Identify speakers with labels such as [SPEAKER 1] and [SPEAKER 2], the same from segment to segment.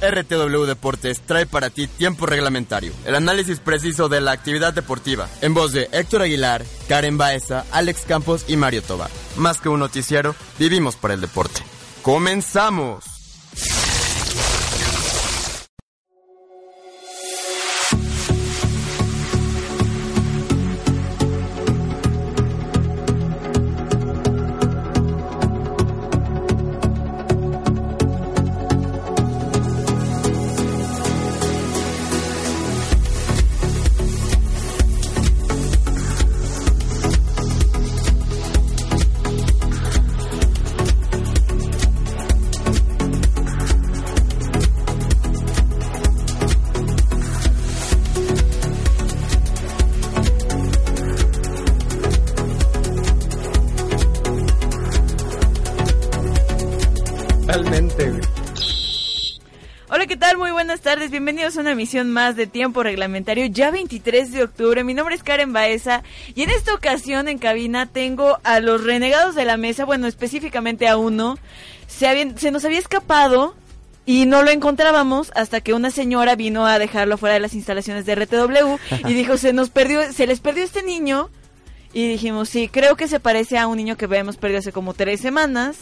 [SPEAKER 1] RTW Deportes trae para ti tiempo reglamentario, el análisis preciso de la actividad deportiva, en voz de Héctor Aguilar, Karen Baeza, Alex Campos y Mario Tobar. Más que un noticiero, vivimos para el deporte. ¡Comenzamos!
[SPEAKER 2] Emisión más de Tiempo Reglamentario, ya 23 de octubre. Mi nombre es Karen Baeza y en esta ocasión en cabina tengo a los renegados de la mesa, bueno, específicamente a uno. Se, se nos había escapado y no lo encontrábamos hasta que una señora vino a dejarlo fuera de las instalaciones de RTW y dijo, se nos perdió, se les perdió este niño. Y dijimos, sí, creo que se parece a un niño que habíamos perdido hace como tres semanas.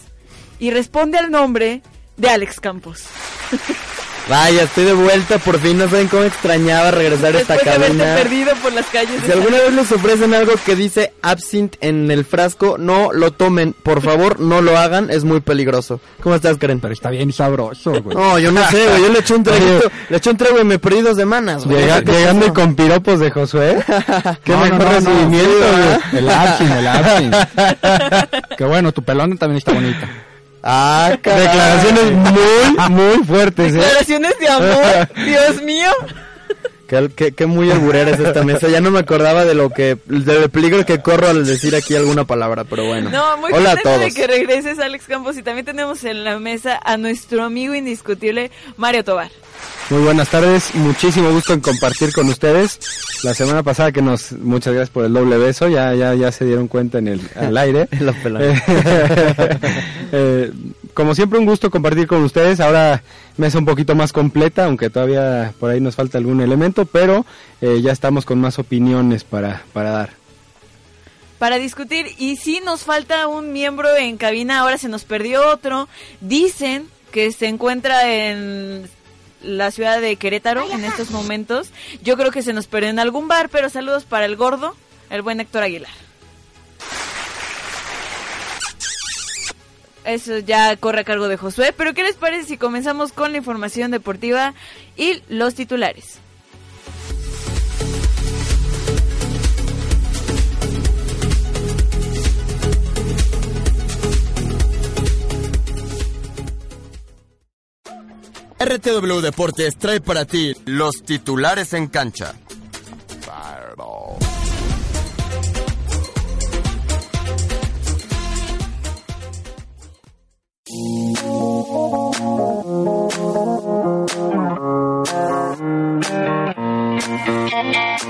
[SPEAKER 2] Y responde al nombre de Alex Campos.
[SPEAKER 3] Vaya, estoy de vuelta, por fin no saben cómo extrañaba regresar a esta cabina.
[SPEAKER 2] De perdido por las calles.
[SPEAKER 3] Si alguna vez les ofrecen algo que dice absinthe en el frasco, no lo tomen, por favor, no lo hagan, es muy peligroso. ¿Cómo estás, Karen?
[SPEAKER 4] Pero está bien sabroso, güey.
[SPEAKER 3] No, yo no sé, güey, yo le eché un traguito, le eché un trago y me perdí dos semanas,
[SPEAKER 4] güey. llegando con piropos de Josué. Qué mejor recibimiento, güey. el absinthe, el absinthe. Qué bueno, tu pelona también está bonita.
[SPEAKER 3] Ah, Declaraciones muy, muy fuertes,
[SPEAKER 2] ¿eh? Declaraciones de amor, Dios mío.
[SPEAKER 3] Qué, qué, muy alburera es esta mesa. Ya no me acordaba de lo que, del peligro que corro al decir aquí alguna palabra, pero bueno.
[SPEAKER 2] No, muy Hola a todos. de que regreses, Alex Campos. Y también tenemos en la mesa a nuestro amigo indiscutible, Mario Tobar.
[SPEAKER 4] Muy buenas tardes, muchísimo gusto en compartir con ustedes. La semana pasada que nos, muchas gracias por el doble beso, ya, ya, ya se dieron cuenta en el al aire. eh, como siempre un gusto compartir con ustedes. Ahora mesa un poquito más completa, aunque todavía por ahí nos falta algún elemento, pero eh, ya estamos con más opiniones para, para dar
[SPEAKER 2] para discutir. Y si nos falta un miembro en cabina, ahora se nos perdió otro. Dicen que se encuentra en la ciudad de Querétaro en estos momentos. Yo creo que se nos perdió en algún bar, pero saludos para el gordo, el buen Héctor Aguilar. Eso ya corre a cargo de Josué, pero ¿qué les parece si comenzamos con la información deportiva y los titulares?
[SPEAKER 1] RTW Deportes trae para ti los titulares en cancha.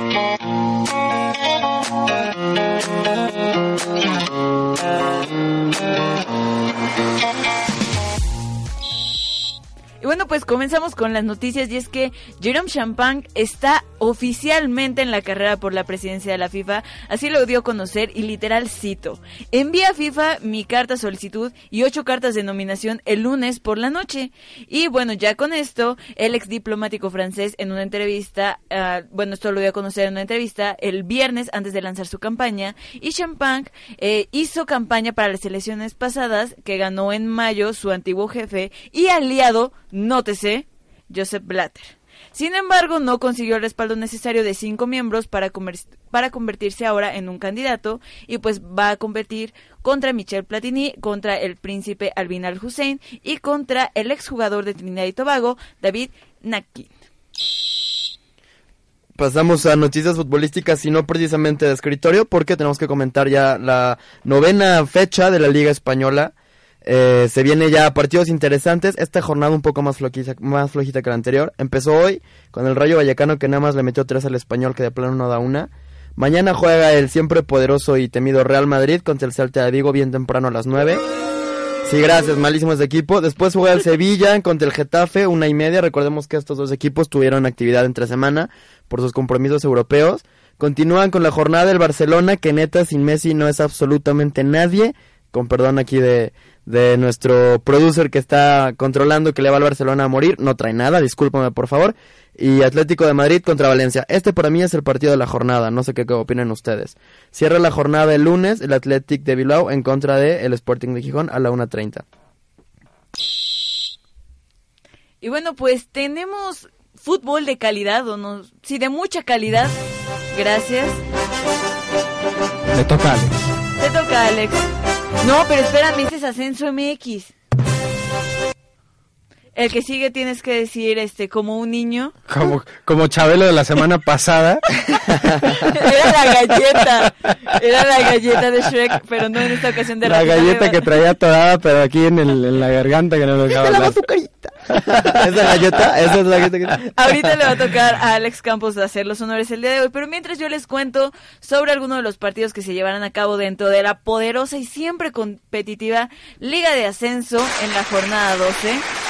[SPEAKER 2] Y pues comenzamos con las noticias y es que Jerome Champagne está oficialmente en la carrera por la presidencia de la FIFA, así lo dio a conocer y literal cito, envía a FIFA mi carta solicitud y ocho cartas de nominación el lunes por la noche. Y bueno, ya con esto, el ex diplomático francés en una entrevista, uh, bueno, esto lo dio a conocer en una entrevista el viernes antes de lanzar su campaña, y Champagne eh, hizo campaña para las elecciones pasadas que ganó en mayo su antiguo jefe y aliado, nótese, Joseph Blatter. Sin embargo, no consiguió el respaldo necesario de cinco miembros para, para convertirse ahora en un candidato y pues va a competir contra Michel Platini, contra el príncipe Albin al-Hussein y contra el exjugador de Trinidad y Tobago, David Nakin.
[SPEAKER 3] Pasamos a noticias futbolísticas y no precisamente de escritorio porque tenemos que comentar ya la novena fecha de la Liga Española. Eh, se viene ya partidos interesantes. Esta jornada un poco más, flojita, más flojita que la anterior. Empezó hoy con el Rayo Vallecano que nada más le metió tres al español que de plano no da una. Mañana juega el siempre poderoso y temido Real Madrid contra el Celta de bien temprano a las nueve. Sí, gracias, malísimo ese equipo. Después juega el Sevilla contra el Getafe, una y media. Recordemos que estos dos equipos tuvieron actividad entre semana por sus compromisos europeos. Continúan con la jornada del Barcelona, que neta sin Messi no es absolutamente nadie. Con perdón aquí de, de nuestro producer que está controlando que le va al Barcelona a morir. No trae nada, discúlpame por favor. Y Atlético de Madrid contra Valencia. Este para mí es el partido de la jornada. No sé qué, opinan ustedes. Cierra la jornada el lunes el Athletic de Bilbao en contra de el Sporting de Gijón a la 1.30.
[SPEAKER 2] Y bueno, pues tenemos fútbol de calidad, o no, sí, de mucha calidad. Gracias.
[SPEAKER 4] Le toca a Alex.
[SPEAKER 2] Te toca Alex. No, pero espérame, ese es Ascenso MX. El que sigue tienes que decir, este, como un niño.
[SPEAKER 4] Como, como Chabelo de la semana pasada.
[SPEAKER 2] Era la galleta. Era la galleta de Shrek, pero no en esta ocasión de
[SPEAKER 4] La galleta que traía atorada, pero aquí en, el, en la garganta que no lo dejaba hablar.
[SPEAKER 3] ¿Esa? ¿Esa es la.
[SPEAKER 2] Ahorita le va a tocar a Alex Campos hacer los honores el día de hoy, pero mientras yo les cuento sobre algunos de los partidos que se llevarán a cabo dentro de la poderosa y siempre competitiva Liga de Ascenso en la jornada 12.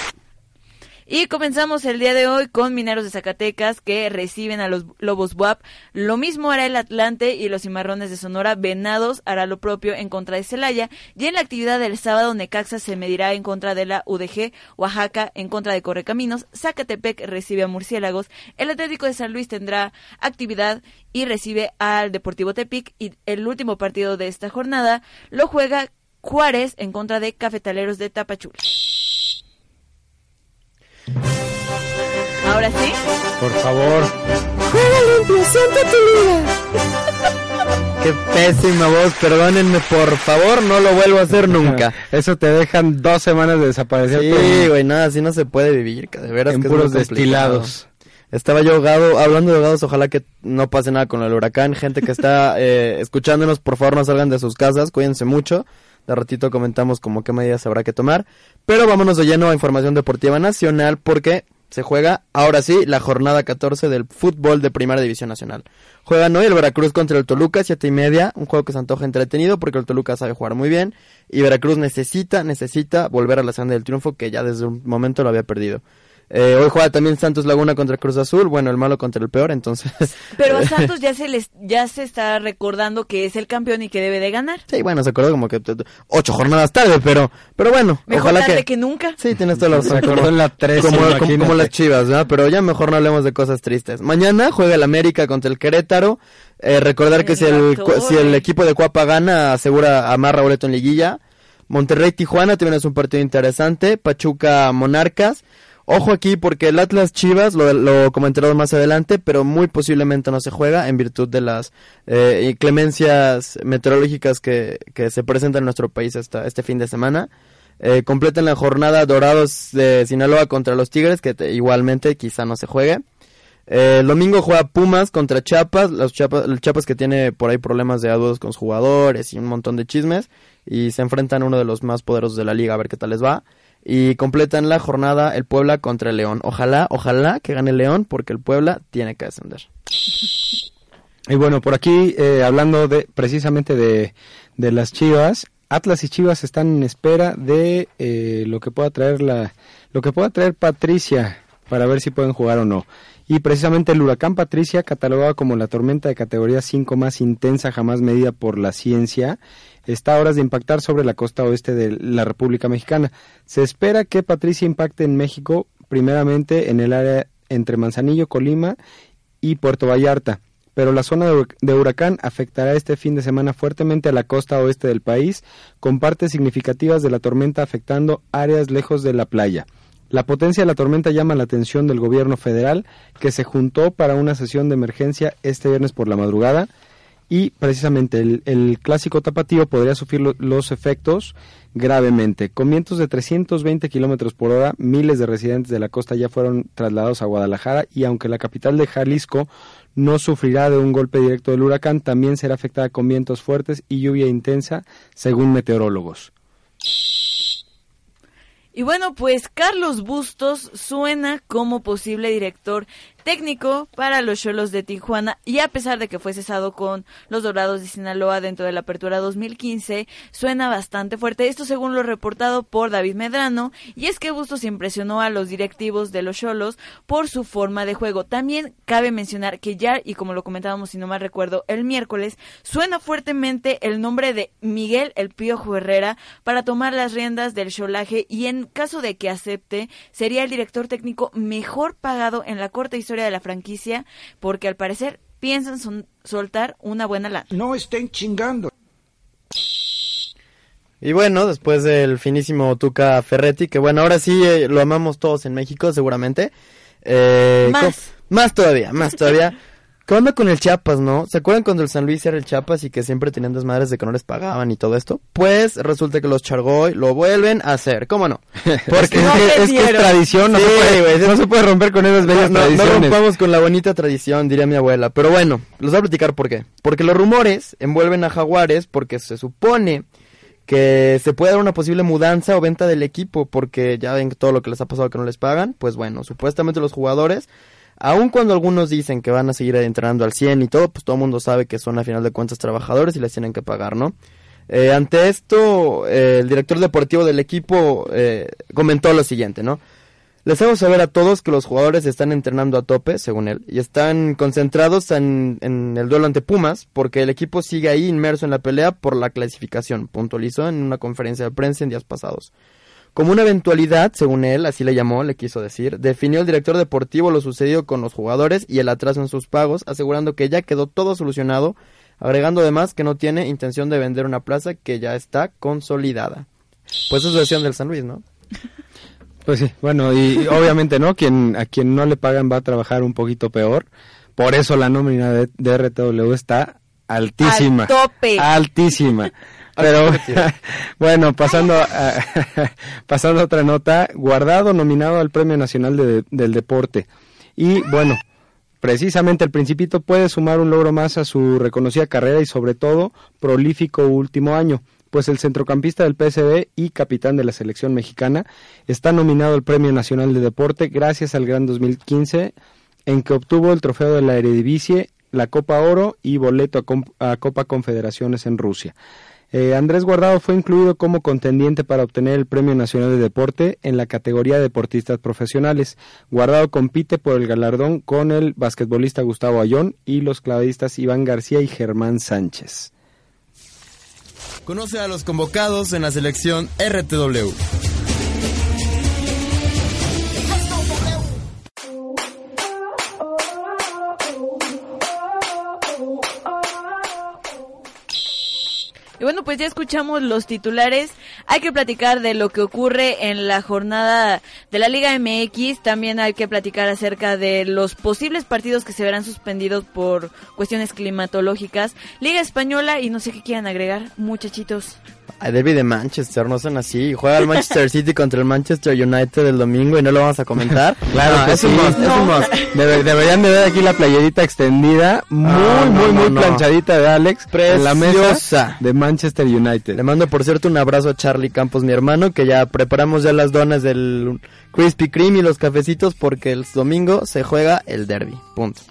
[SPEAKER 2] Y comenzamos el día de hoy con Mineros de Zacatecas que reciben a los Lobos WAP. Lo mismo hará el Atlante y los Cimarrones de Sonora. Venados hará lo propio en contra de Celaya. Y en la actividad del sábado, Necaxa se medirá en contra de la UDG. Oaxaca en contra de Correcaminos. Zacatepec recibe a Murciélagos. El Atlético de San Luis tendrá actividad y recibe al Deportivo Tepic. Y el último partido de esta jornada lo juega Juárez en contra de Cafetaleros de Tapachula. ¿Ahora sí?
[SPEAKER 4] Por favor.
[SPEAKER 3] Juega limpio, siente tu liga. Qué pésima voz, perdónenme, por favor, no lo vuelvo a hacer nunca.
[SPEAKER 4] Eso te dejan dos semanas de desaparecer.
[SPEAKER 3] Sí, güey, nada, así no se puede vivir, de veras
[SPEAKER 4] en
[SPEAKER 3] que
[SPEAKER 4] puros destilados.
[SPEAKER 3] Estaba yo ahogado, hablando de ahogados, ojalá que no pase nada con el huracán. Gente que está eh, escuchándonos, por favor no salgan de sus casas, cuídense mucho. De ratito comentamos como qué medidas habrá que tomar. Pero vámonos de lleno a información deportiva nacional porque se juega ahora sí la jornada 14 del fútbol de Primera División Nacional. Juegan hoy el Veracruz contra el Toluca, siete y media, un juego que se antoja entretenido porque el Toluca sabe jugar muy bien y Veracruz necesita, necesita volver a la senda del triunfo que ya desde un momento lo había perdido. Eh, hoy juega también Santos Laguna contra Cruz Azul, bueno, el malo contra el peor, entonces.
[SPEAKER 2] Pero a Santos ya se les, ya se está recordando que es el campeón y que debe de ganar.
[SPEAKER 3] Sí, bueno, se acordó como que ocho jornadas tarde, pero, pero bueno,
[SPEAKER 2] mejor
[SPEAKER 3] ojalá
[SPEAKER 2] tarde
[SPEAKER 3] que...
[SPEAKER 2] que nunca.
[SPEAKER 3] Sí, tienes toda la razón.
[SPEAKER 4] Se acordó en la 13,
[SPEAKER 3] como, como, como las chivas, ¿verdad? Pero ya mejor no hablemos de cosas tristes. Mañana juega el América contra el Querétaro. Eh, recordar que
[SPEAKER 2] En
[SPEAKER 3] si el,
[SPEAKER 2] torre.
[SPEAKER 3] si el equipo de Cuapa gana, asegura amarra boleto en liguilla. Monterrey Tijuana también es un partido interesante. Pachuca Monarcas. Ojo aquí porque el Atlas Chivas lo, lo comentaremos más adelante, pero muy posiblemente no se juega en virtud de las eh, inclemencias meteorológicas que, que se presentan en nuestro país esta, este fin de semana. Eh, completan la jornada Dorados de Sinaloa contra los Tigres, que te- igualmente quizá no se juegue. Eh, el domingo juega Pumas contra Chiapas, los Chiapas, que tiene por ahí problemas de adudos con sus jugadores y un montón de chismes, y se enfrentan a uno de los más poderosos de la liga a ver qué tal les va. Y completan la jornada el Puebla contra el León. Ojalá, ojalá que gane el León porque el Puebla tiene que descender.
[SPEAKER 4] Y bueno, por aquí, eh, hablando de precisamente de, de las Chivas, Atlas y Chivas están en espera de eh, lo que pueda traer la, lo que pueda traer Patricia para ver si pueden jugar o no. Y precisamente el huracán Patricia, catalogado como la tormenta de categoría 5 más intensa jamás medida por la ciencia, está a horas de impactar sobre la costa oeste de la República Mexicana. Se espera que Patricia impacte en México, primeramente en el área entre Manzanillo, Colima y Puerto Vallarta. Pero la zona de hur- de huracán afectará este fin de semana fuertemente a la costa oeste del país, con partes significativas de la tormenta afectando áreas lejos de la playa. La potencia de la tormenta llama la atención del gobierno federal, que se juntó para una sesión de emergencia este viernes por la madrugada y precisamente el, el clásico tapatío podría sufrir lo- los efectos gravemente. Con vientos de 320 kilómetros por hora, miles de residentes de la costa ya fueron trasladados a Guadalajara y aunque la capital de Jalisco no sufrirá de un golpe directo del huracán, también será afectada con vientos fuertes y lluvia intensa, según meteorólogos.
[SPEAKER 2] Y bueno, pues Carlos Bustos suena como posible director técnico para los Cholos de Tijuana y a pesar de que fue cesado con los Dorados de Sinaloa dentro de la apertura 2015, suena bastante fuerte. Esto según lo reportado por David Medrano y es que Bustos impresionó a los directivos de los Cholos por su forma de juego. También cabe mencionar que ya, y como lo comentábamos si no mal recuerdo, el miércoles suena fuertemente el nombre de Miguel El Piojo Herrera para tomar las riendas del cholaje y en caso de que acepte, sería el director técnico mejor pagado en la corta historia de la franquicia, porque al parecer piensan son- soltar una buena lana.
[SPEAKER 5] No estén chingando.
[SPEAKER 3] Y bueno, después del finísimo Tuca Ferretti, que bueno, ahora sí eh, lo amamos todos en México, seguramente. Eh,
[SPEAKER 2] Más.
[SPEAKER 3] Más todavía, más todavía. ¿Qué onda con el Chiapas, no? ¿Se acuerdan cuando el San Luis era el Chiapas y que siempre tenían desmadres de que no les pagaban y todo esto? Pues resulta que los Chargoy lo vuelven a hacer, ¿cómo no?
[SPEAKER 4] Porque
[SPEAKER 2] No
[SPEAKER 4] es, que,
[SPEAKER 2] le
[SPEAKER 4] es que es
[SPEAKER 2] dieron.
[SPEAKER 4] tradición, no,
[SPEAKER 3] Sí,
[SPEAKER 4] se puede, no se puede romper con esas bellas
[SPEAKER 3] no, no
[SPEAKER 4] tradiciones.
[SPEAKER 3] rompamos con la bonita tradición, diría mi abuela. Pero bueno, les voy a platicar por qué. Porque los rumores envuelven a Jaguares porque se supone que se puede dar una posible mudanza o venta del equipo porque ya ven todo lo que les ha pasado que no les pagan. Pues bueno, supuestamente los jugadores, aun cuando algunos dicen que van a seguir entrenando al 100 y todo, pues todo el mundo sabe que son a final de cuentas trabajadores y les tienen que pagar, ¿no? Eh, ante esto, eh, el director deportivo del equipo eh, comentó lo siguiente, ¿no? Les hago saber a todos que los jugadores están entrenando a tope, según él, y están concentrados en, en el duelo ante Pumas, porque el equipo sigue ahí inmerso en la pelea por la clasificación, puntualizó en una conferencia de prensa en días pasados. Como una eventualidad, según él, así le llamó, le quiso decir, definió el director deportivo lo sucedido con los jugadores y el atraso en sus pagos, asegurando que ya quedó todo solucionado, agregando además que no tiene intención de vender una plaza que ya está consolidada. Pues eso es versión del San Luis, ¿no?
[SPEAKER 4] Pues sí, bueno, y y obviamente, ¿no? Quien, a quien no le pagan va a trabajar un poquito peor. Por eso la nómina de, de RTW está altísima.
[SPEAKER 2] Al tope.
[SPEAKER 4] Altísima. Pero, bueno, pasando a, pasando a otra nota, Guardado nominado al Premio Nacional de- del Deporte. Y bueno, precisamente el Principito puede sumar un logro más a su reconocida carrera y sobre todo prolífico último año, pues el centrocampista del PSV y capitán de la selección mexicana está nominado al Premio Nacional de Deporte gracias al Gran 2015 en que obtuvo el trofeo de la Eredivisie, la Copa Oro y boleto a Copa Confederaciones en Rusia. Eh, Andrés Guardado fue incluido como contendiente para obtener el Premio Nacional de Deporte en la categoría de deportistas profesionales. Guardado compite por el galardón con el basquetbolista Gustavo Ayón y los clavadistas Iván García y Germán Sánchez.
[SPEAKER 1] Conoce a los convocados en la selección RTW.
[SPEAKER 2] Y bueno, pues ya escuchamos los titulares. Hay que platicar de lo que ocurre en la jornada de la Liga MX. También hay que platicar acerca de los posibles partidos que se verán suspendidos por cuestiones climatológicas. Liga Española y no sé qué quieran agregar, muchachitos.
[SPEAKER 3] Ay, Derby de Manchester, no son así. Juega el Manchester City contra el Manchester United el domingo y no lo vamos a comentar.
[SPEAKER 4] Claro
[SPEAKER 3] No,
[SPEAKER 4] que
[SPEAKER 3] es
[SPEAKER 4] sí.
[SPEAKER 3] un must, es un must.
[SPEAKER 4] Debe- deberían de ver aquí la playerita extendida, muy,
[SPEAKER 3] Ah, no,
[SPEAKER 4] muy,
[SPEAKER 3] no,
[SPEAKER 4] muy
[SPEAKER 3] no.
[SPEAKER 4] planchadita de Alex en la mesa
[SPEAKER 3] Preciosa.
[SPEAKER 4] de Manchester United.
[SPEAKER 3] Le mando por cierto un abrazo a Charlie Campos, mi hermano, que ya preparamos ya las donas del Krispy Kreme y los cafecitos porque el domingo se juega el derby. Punto.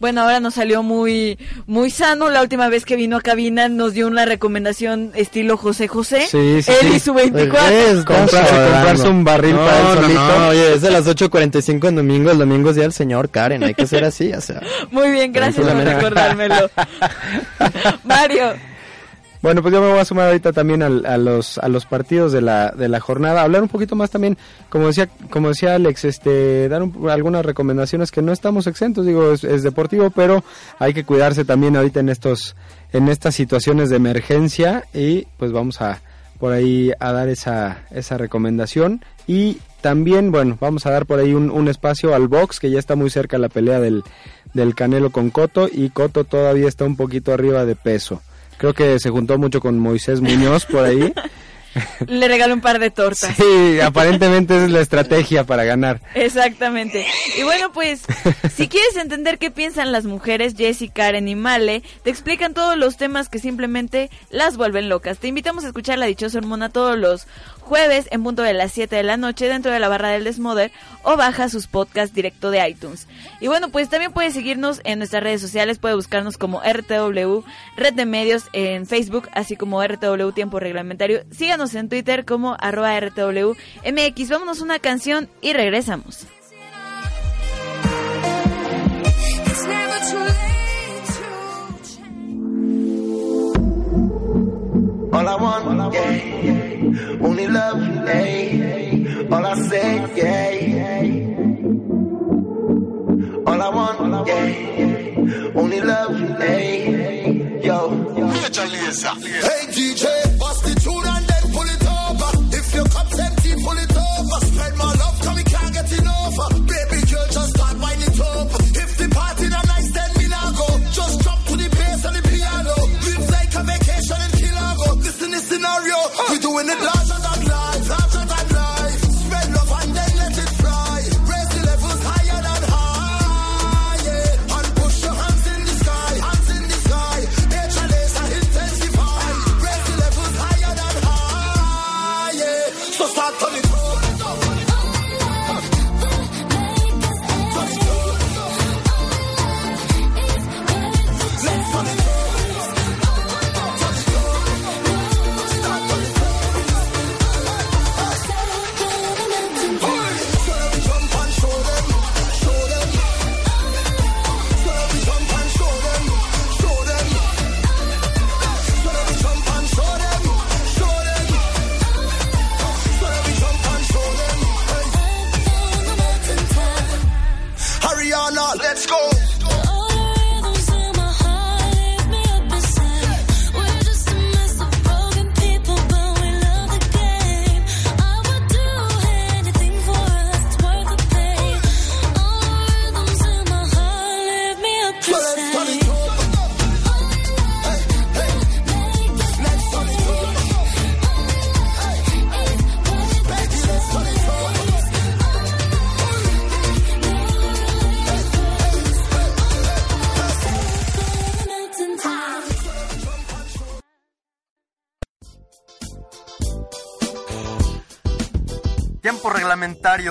[SPEAKER 2] Bueno, ahora nos salió muy muy sano. La última vez que vino a cabina nos dio una recomendación estilo José José.
[SPEAKER 4] Sí, sí,
[SPEAKER 2] Él
[SPEAKER 4] sí.
[SPEAKER 2] y su 24.
[SPEAKER 3] ¿Ves?
[SPEAKER 4] Comprarse- un barril
[SPEAKER 3] no,
[SPEAKER 4] para él
[SPEAKER 3] no,
[SPEAKER 4] solito.
[SPEAKER 3] No, oye, es de las 8.45 en domingo, el domingo es día del señor Karen, hay que ser así, o sea.
[SPEAKER 2] Muy bien, gracias por recordármelo. Mario.
[SPEAKER 4] Bueno, pues yo me voy a sumar ahorita también al- a los a los partidos de la de la jornada, hablar un poquito más también, como decía como decía Alex, este dar un- algunas recomendaciones que no estamos exentos, digo es, es deportivo, pero hay que cuidarse también ahorita en estos en estas situaciones de emergencia y pues vamos a por ahí a dar esa, esa recomendación. Y también, bueno, vamos a dar por ahí un, un espacio al box, que ya está muy cerca la pelea del, del Canelo con Coto, y Coto todavía está un poquito arriba de peso. Creo que se juntó mucho con Moisés Muñoz por ahí.
[SPEAKER 2] Le regaló un par de tortas.
[SPEAKER 4] Sí, aparentemente es la estrategia para ganar.
[SPEAKER 2] Exactamente. Y bueno, pues, si quieres entender qué piensan las mujeres, Jessie, Karen y Male, te explican todos los temas que simplemente las vuelven locas. Te invitamos a escuchar La Dichosa Hormona todos los jueves en punto de las 7 de la noche dentro de la barra del Desmoder o baja sus podcasts directo de iTunes. Y bueno, pues también puedes seguirnos en nuestras redes sociales, puedes buscarnos como RTW, Red de Medios en Facebook, así como RTW Tiempo Reglamentario. Síganos en Twitter como arroba RTW MX. Vámonos una canción y regresamos.
[SPEAKER 5] It's never too late to change.
[SPEAKER 6] All I want, yeah, only love, yeah. All I say, yeah. All I want, yeah, only love, yeah. Yo,
[SPEAKER 7] Hey DJ, doing it larger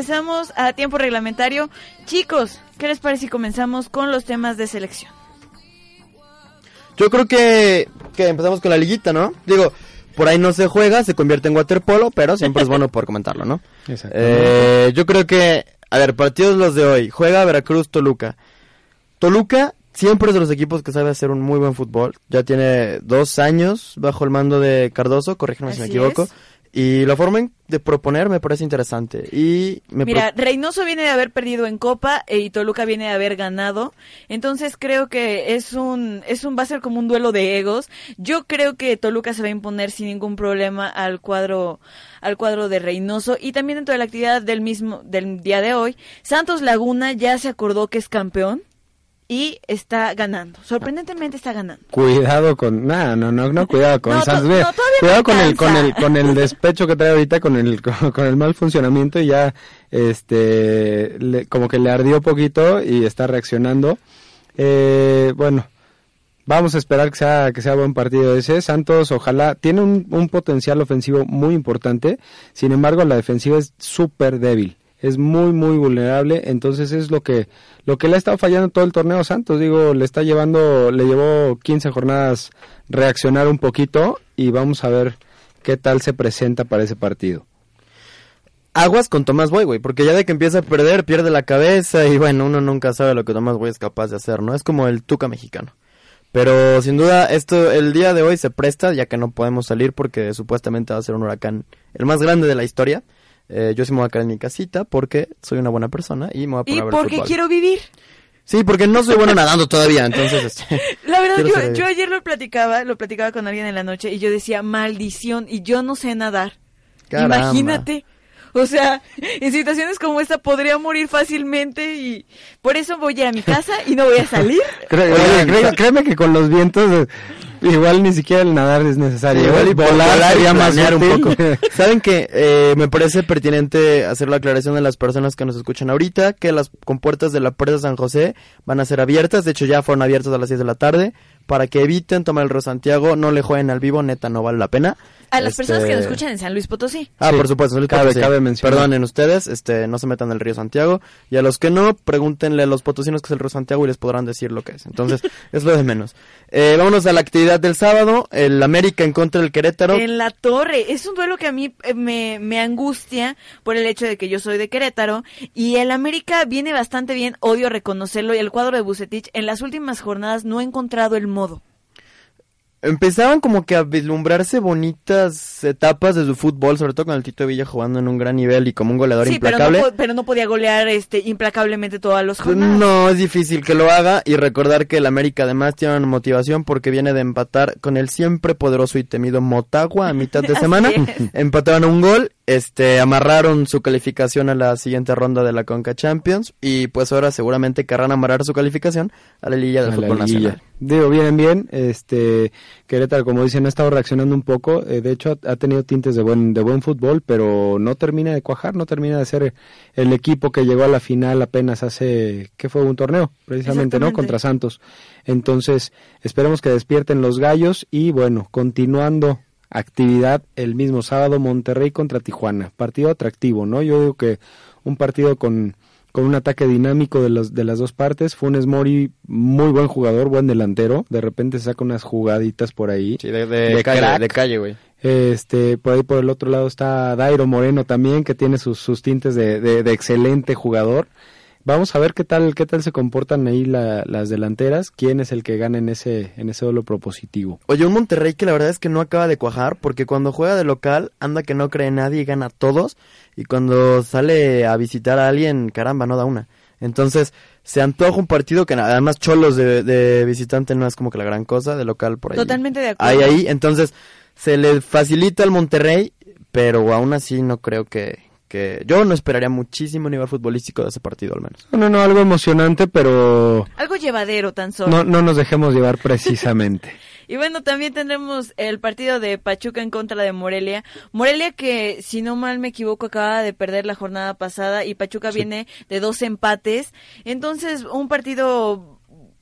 [SPEAKER 2] Regresamos a tiempo reglamentario. Chicos, ¿qué les parece si comenzamos con los temas de selección?
[SPEAKER 3] Yo creo que, que empezamos con la liguita, ¿no? Digo, por ahí no se juega, se convierte en waterpolo, pero siempre es bueno por comentarlo, ¿no? Eh, yo creo que, a ver, partidos los de hoy. Juega Veracruz-Toluca. Toluca siempre es de los equipos que sabe hacer un muy buen fútbol. Ya tiene dos años bajo el mando de Cardoso, corrígeme si me equivoco.
[SPEAKER 2] es.
[SPEAKER 3] Y la forma en- de proponer me parece interesante. Y me
[SPEAKER 2] Mira,
[SPEAKER 3] pro-
[SPEAKER 2] Reynoso viene de haber perdido en Copa eh, y Toluca viene de haber ganado. Entonces creo que es un, es un, va a ser como un duelo de egos. Yo creo que Toluca se va a imponer sin ningún problema al cuadro, al cuadro de Reynoso. Y también dentro de la actividad del mismo, del día de hoy, Santos Laguna ya se acordó que es campeón y está ganando. Sorprendentemente está ganando.
[SPEAKER 4] Cuidado con, no, no, no, no, cuidado con
[SPEAKER 2] No,
[SPEAKER 4] cuidado con el, con el, con el despecho que trae ahorita, con el, con, con el mal funcionamiento y ya, este, le- como que le ardió poquito y está reaccionando. Eh, bueno, vamos a esperar que sea, que sea buen partido ese. Santos, ojalá, tiene un, un potencial ofensivo muy importante. Sin embargo, la defensiva es súper débil. Es muy, muy vulnerable. Entonces es lo que, lo que le ha estado fallando todo el torneo Santos. Digo, le está llevando, le llevó 15 jornadas reaccionar un poquito y vamos a ver qué tal se presenta para ese partido.
[SPEAKER 3] aguas con Tomás Boy, güey, porque ya de que empieza a perder, pierde la cabeza y bueno, uno nunca sabe lo que Tomás Boy es capaz de hacer, ¿no? Es como el Tuca mexicano. Pero sin duda, esto, el día de hoy se presta, ya que no podemos salir porque supuestamente va a ser un huracán el más grande de la historia. Eh, yo sí me voy a quedar en mi casita porque soy una buena persona y me voy a poner
[SPEAKER 2] Y
[SPEAKER 3] a ver
[SPEAKER 2] porque
[SPEAKER 3] fútbol.
[SPEAKER 2] quiero vivir.
[SPEAKER 3] Sí, porque no soy bueno nadando todavía, entonces... este,
[SPEAKER 2] La verdad, yo, yo ayer lo platicaba, lo platicaba con alguien en la noche y yo decía, maldición, y yo no sé nadar.
[SPEAKER 3] Caramba.
[SPEAKER 2] Imagínate. O sea, en situaciones como esta podría morir fácilmente y por eso voy a ir a mi casa y no voy a salir.
[SPEAKER 4] Créeme que con los vientos igual ni siquiera el nadar es necesario.
[SPEAKER 3] Sí, igual y
[SPEAKER 4] volar,
[SPEAKER 3] volar y
[SPEAKER 4] sería más
[SPEAKER 3] un poco. Saben que eh, me parece pertinente hacer la aclaración de las personas que nos escuchan ahorita, que las compuertas de la presa San José van a ser abiertas, de hecho ya fueron abiertas a las 6 de la tarde, para que eviten tomar el Río Santiago, no le jueguen al vivo, neta no vale la pena.
[SPEAKER 2] A las
[SPEAKER 3] Este,
[SPEAKER 2] personas que nos escuchan en San Luis Potosí.
[SPEAKER 3] Ah,
[SPEAKER 4] Sí,
[SPEAKER 3] por supuesto, Luis
[SPEAKER 4] cabe-
[SPEAKER 3] Potosí.
[SPEAKER 4] cabe mencionar.
[SPEAKER 3] Perdonen ustedes, este, no se metan al río Santiago. Y a los que no, pregúntenle a los potosinos que es el río Santiago y les podrán decir lo que es. Entonces, es lo de menos. Eh, vámonos a la actividad del sábado. El América en contra del Querétaro.
[SPEAKER 2] En la torre. Es un duelo que a mí eh, me, me angustia por el hecho de que yo soy de Querétaro. Y el América viene bastante bien, odio reconocerlo. Y el cuadro de Bucetich en las últimas jornadas no ha encontrado el modo.
[SPEAKER 3] Empezaban como que a vislumbrarse bonitas etapas de su fútbol, sobre todo con el Tito Villa jugando en un gran nivel y como un goleador
[SPEAKER 2] Sí, pero
[SPEAKER 3] implacable.
[SPEAKER 2] no, pero no podía golear este implacablemente todas las jornadas.
[SPEAKER 3] No, es difícil que lo haga y recordar que el América además tiene una motivación porque viene de empatar con el siempre poderoso y temido Motagua a mitad de semana. Empataron un gol, este, amarraron su calificación a la siguiente ronda de la Conca Champions y pues ahora seguramente querrán amarrar su calificación a la Liga del
[SPEAKER 4] A
[SPEAKER 3] Fútbol. Nacional.
[SPEAKER 4] Digo, vienen bien, este, Querétaro, como dicen, ha estado reaccionando un poco, eh, de hecho ha, ha tenido tintes de buen, de buen fútbol, pero no termina de cuajar, no termina de ser el equipo que llegó a la final apenas hace, ¿qué fue? Un torneo, precisamente, ¿no? Contra Santos. Entonces, esperemos que despierten los gallos y bueno, continuando actividad el mismo sábado, Monterrey contra Tijuana, partido atractivo, ¿no? Yo digo que un partido con con un ataque dinámico de, los, de las dos partes. Funes Mori, muy buen jugador, buen delantero. De repente saca unas jugaditas por ahí.
[SPEAKER 3] Sí, de, de
[SPEAKER 4] De
[SPEAKER 3] calle,
[SPEAKER 4] crack.
[SPEAKER 3] de calle, güey.
[SPEAKER 4] Este, por ahí por el otro lado está Dairo Moreno también, que tiene sus, sus tintes de, de, de excelente jugador. Vamos a ver qué tal, qué tal se comportan ahí la- las delanteras, quién es el que gana en ese, en ese duelo propositivo.
[SPEAKER 3] Oye, un Monterrey que la verdad es que no acaba de cuajar, porque cuando juega de local, anda que no cree nadie y gana a todos, y cuando sale a visitar a alguien, caramba, no da una. Entonces, se antoja un partido que además Cholos de, de visitante no es como que la gran cosa, de local por ahí.
[SPEAKER 2] Totalmente de acuerdo.
[SPEAKER 3] Ahí, ahí, entonces, se le facilita al Monterrey, pero aún así no creo que, que... Yo no esperaría muchísimo nivel futbolístico de ese partido al menos.
[SPEAKER 4] No, no, no, algo emocionante, pero
[SPEAKER 2] Algo llevadero tan solo.
[SPEAKER 4] no, no nos dejemos llevar precisamente.
[SPEAKER 2] Y bueno, también tendremos el partido de Pachuca en contra de Morelia. Morelia que, si no mal me equivoco, acaba de perder la jornada pasada y Pachuca viene de dos empates. Entonces, un partido,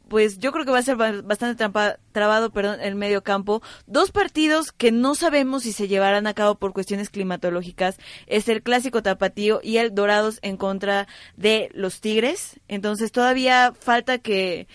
[SPEAKER 2] pues yo creo que va a ser ba- bastante trampa- trabado, perdón, el medio campo. Dos partidos que no sabemos si se llevarán a cabo por cuestiones climatológicas. Es el clásico tapatío y el Dorados en contra de los Tigres. Entonces, todavía falta que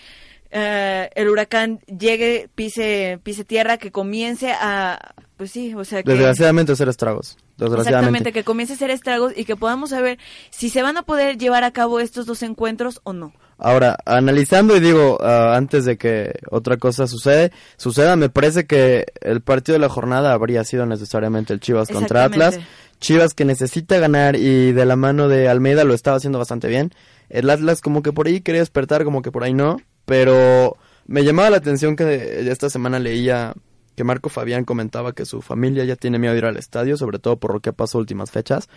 [SPEAKER 2] eh, el huracán llegue, pise, pise tierra, que comience a, pues sí, o sea que...
[SPEAKER 3] Desgraciadamente hacer estragos. Desgraciadamente.
[SPEAKER 2] Exactamente, que comience a hacer estragos y que podamos saber si se van a poder llevar a cabo estos dos encuentros o no.
[SPEAKER 3] Ahora, analizando y digo, ah, antes de que otra cosa sucede, suceda, me parece que el partido de la jornada habría sido necesariamente el Chivas contra. Atlas. Chivas que necesita ganar y de la mano de Almeida lo estaba haciendo bastante bien. El Atlas como que por ahí quería despertar, como que por ahí no. Pero me llamaba la atención que esta semana leía que Marco Fabián comentaba que su familia ya tiene miedo de ir al estadio, sobre todo por lo que pasó últimas fechas.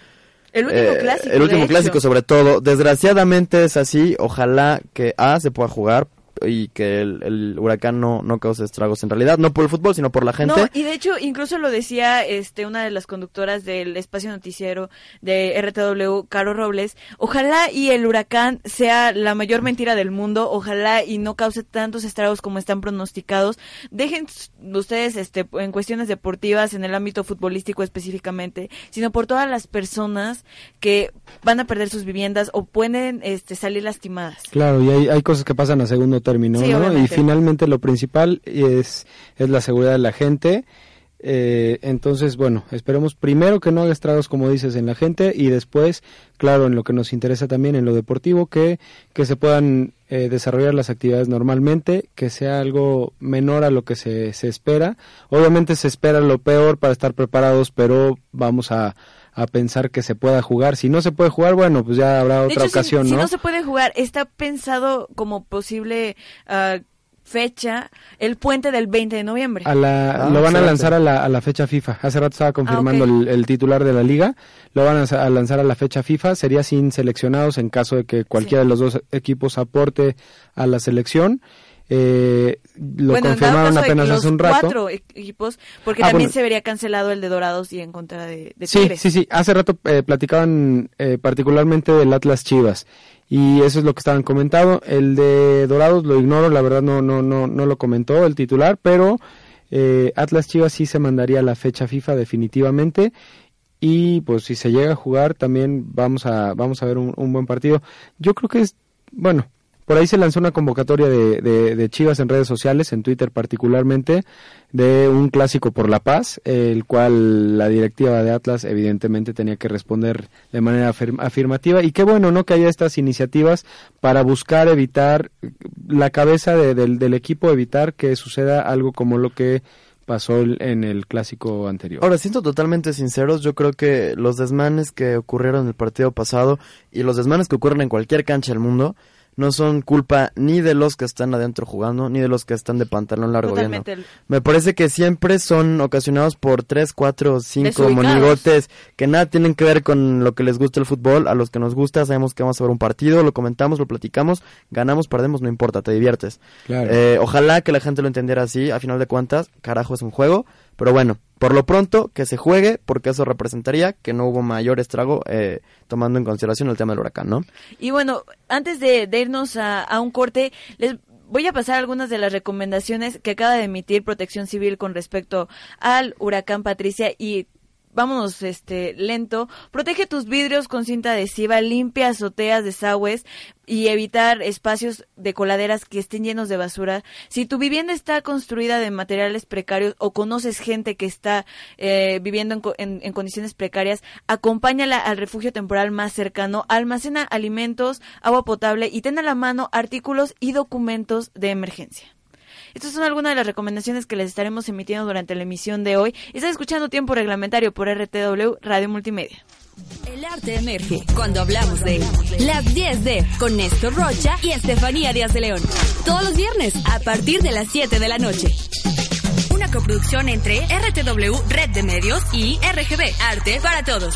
[SPEAKER 2] El último
[SPEAKER 3] Eh,
[SPEAKER 2] clásico.
[SPEAKER 3] El último
[SPEAKER 2] de
[SPEAKER 3] clásico,
[SPEAKER 2] hecho.
[SPEAKER 3] sobre todo. Desgraciadamente es así. Ojalá que A se pueda jugar y que el, el huracán no, no cause estragos en realidad. No por el fútbol, sino por la gente.
[SPEAKER 2] No, y de hecho, incluso lo decía este una de las conductoras del espacio noticiero de RTW, Caro Robles. Ojalá y el huracán sea la mayor mentira del mundo. Ojalá y no cause tantos estragos como están pronosticados. Dejen ustedes este en cuestiones deportivas, en el ámbito futbolístico específicamente, sino por todas las personas que van a perder sus viviendas o pueden este salir lastimadas.
[SPEAKER 4] Claro, y hay, hay cosas que pasan a segundo término,
[SPEAKER 2] Sí,
[SPEAKER 4] ¿no? Y finalmente lo principal es, es la seguridad de la gente. Eh, entonces, bueno, esperemos primero que no haga estragos, como dices, en la gente y después, claro, en lo que nos interesa también, en lo deportivo, que, que se puedan eh, desarrollar las actividades normalmente, que sea algo menor a lo que se, se espera. Obviamente se espera lo peor para estar preparados, pero vamos a, a pensar que se pueda jugar. Si no se puede jugar, bueno, pues ya habrá
[SPEAKER 2] De
[SPEAKER 4] otra
[SPEAKER 2] hecho,
[SPEAKER 4] ocasión,
[SPEAKER 2] si,
[SPEAKER 4] ¿no?
[SPEAKER 2] no se puede jugar, está pensado como posible ah, fecha el puente del 20 de noviembre.
[SPEAKER 4] A la,
[SPEAKER 3] Ah,
[SPEAKER 4] lo van a lanzar a la, a la fecha FIFA. Hace rato estaba confirmando
[SPEAKER 2] Ah,
[SPEAKER 4] el, el titular de la liga. Lo van a, a lanzar a la fecha FIFA. Sería sin seleccionados en caso de que cualquiera de los dos equipos aporte a la selección. Eh, lo
[SPEAKER 2] bueno,
[SPEAKER 4] confirmaron apenas hace un rato.
[SPEAKER 2] cuatro e- equipos, porque
[SPEAKER 4] Ah,
[SPEAKER 2] también
[SPEAKER 4] bueno.
[SPEAKER 2] se vería cancelado el de Dorados y en contra de, de
[SPEAKER 4] Sí,
[SPEAKER 2] Tigres.
[SPEAKER 4] sí, sí. Hace rato eh, platicaban eh, particularmente del Atlas Chivas. Y eso es lo que estaban comentando. El de Dorados lo ignoro, la verdad no, no, no, no lo comentó el titular, pero eh, Atlas Chivas sí se mandaría a la fecha FIFA definitivamente. Y pues si se llega a jugar también vamos a, vamos a ver un, un buen partido. Yo creo que es, bueno, por ahí se lanzó una convocatoria de, de, Chivas en redes sociales, en Twitter particularmente, de un clásico por la paz, el cual la directiva de Atlas evidentemente tenía que responder de manera afir- afirmativa. Y qué bueno, ¿no? Que haya estas iniciativas para buscar evitar la cabeza de- del, equipo, evitar que suceda algo como lo que pasó en el clásico anterior.
[SPEAKER 3] Ahora, siento totalmente sinceros, yo creo que los desmanes que ocurrieron en el partido pasado y los desmanes que ocurren en cualquier cancha del mundo no son culpa ni de los que están adentro jugando, ni de los que están de pantalón largo viendo.
[SPEAKER 2] Totalmente.
[SPEAKER 3] Me parece que siempre son ocasionados por tres, cuatro, cinco
[SPEAKER 2] Desubicados.
[SPEAKER 3] monigotes que nada tienen que ver con lo que les gusta el fútbol. A los que nos gusta sabemos que vamos a ver un partido, lo comentamos, lo platicamos, ganamos, perdemos, no importa, te diviertes.
[SPEAKER 4] Claro.
[SPEAKER 3] Eh, ojalá que la gente lo entendiera así, a final de cuentas, carajo es un juego, pero bueno, por lo pronto que se juegue, porque eso representaría que no hubo mayor estrago, eh, tomando en consideración el tema del huracán, ¿no?
[SPEAKER 2] Y bueno, antes de, de irnos a, a un corte, les voy a pasar algunas de las recomendaciones que acaba de emitir Protección Civil con respecto al huracán Patricia y vámonos este lento. Protege tus vidrios con cinta adhesiva, limpia azoteas, desagües y evitar espacios de coladeras que estén llenos de basura. Si tu vivienda está construida de materiales precarios o conoces gente que está eh, viviendo en, en- en condiciones precarias, acompáñala al refugio temporal más cercano, almacena alimentos, agua potable y ten a la mano artículos y documentos de emergencia. Estas son algunas de las recomendaciones que les estaremos emitiendo durante la emisión de hoy. Están escuchando Tiempo Reglamentario por RTW Radio Multimedia.
[SPEAKER 8] El arte emerge cuando hablamos de. Las 10 de con Néstor Rocha y Estefanía Díaz de León. Todos los viernes a partir de las 7 de la noche. Una coproducción entre RTW Red de Medios y RGB Arte para Todos.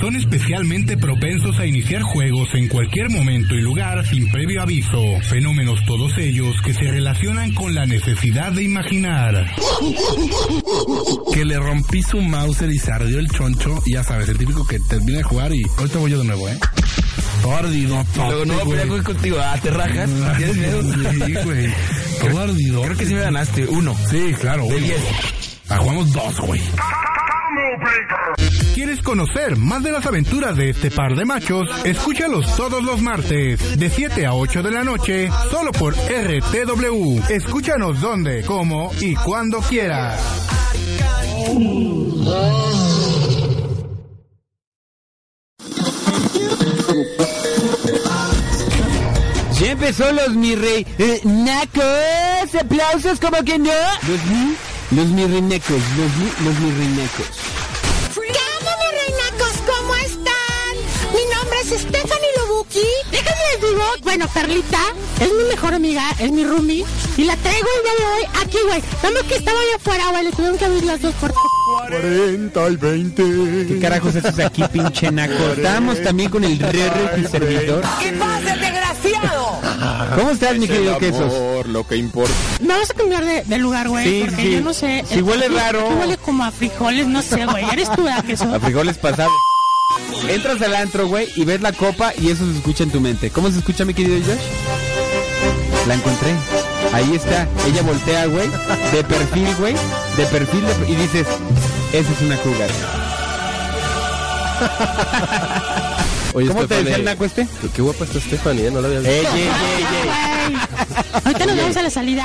[SPEAKER 9] Son especialmente propensos a iniciar juegos en cualquier momento y lugar sin previo aviso, fenómenos todos ellos que se relacionan con la necesidad de imaginar.
[SPEAKER 10] Que le rompí su mouse y se ardió el choncho, ya sabes, el típico que termina de jugar y ahorita voy yo de nuevo, ¿eh? Todo.
[SPEAKER 11] Luego no voy a pelear con- contigo. Ah, te rajas. ¿Tienes miedo?
[SPEAKER 10] Sí, güey. Todo ardido.
[SPEAKER 11] Creo que sí me ganaste. Uno.
[SPEAKER 10] Sí, claro.
[SPEAKER 11] De diez.
[SPEAKER 10] Ah, jugamos dos, güey.
[SPEAKER 9] ¿Quieres conocer más de las aventuras de este par de machos? Escúchalos todos los martes, de 7 a 8 de la noche, solo por RTW. Escúchanos donde, cómo y cuando quieras.
[SPEAKER 12] Ya empezó los mi rey eh, nacos, aplausos como que no. Los mi, los mi los mi, los mi
[SPEAKER 13] Stephanie Lobuki. Déjenme les digo, bueno, Carlita es mi mejor amiga, es mi roomie. Y la traigo el día de hoy aquí, güey. Más que estaba allá afuera, güey. Le tuvieron que abrir las dos puertas.
[SPEAKER 4] 40 y 20. ¿Qué carajos haces aquí, pinche naco? Estábamos también con el RR y servidor.
[SPEAKER 13] ¿Qué pasa, desgraciado?
[SPEAKER 4] ¿Cómo estás, mi querido Quesos?
[SPEAKER 14] lo que importa.
[SPEAKER 13] Me vas a cambiar de, de lugar, güey.
[SPEAKER 4] Sí,
[SPEAKER 13] porque
[SPEAKER 4] sí.
[SPEAKER 13] yo no sé.
[SPEAKER 4] Si huele raro.
[SPEAKER 13] huele como a frijoles, no sé, güey. Eres tú, ¿verdad, queso?
[SPEAKER 4] A frijoles pasados. Entras al antro, güey, y ves la copa y eso se escucha en tu mente. ¿Cómo se escucha, mi querido Josh? La encontré. Ahí está. Ella voltea, güey, de perfil, güey, de perfil, de- y dices, esa es una cougar.
[SPEAKER 14] Oye,
[SPEAKER 4] ¿Cómo te decía el naco este?
[SPEAKER 14] Qué, qué guapa está Stephanie, ¿eh? No la había visto.
[SPEAKER 4] Ey, ey, ey, ey.
[SPEAKER 13] Ahorita nos vamos a la salida.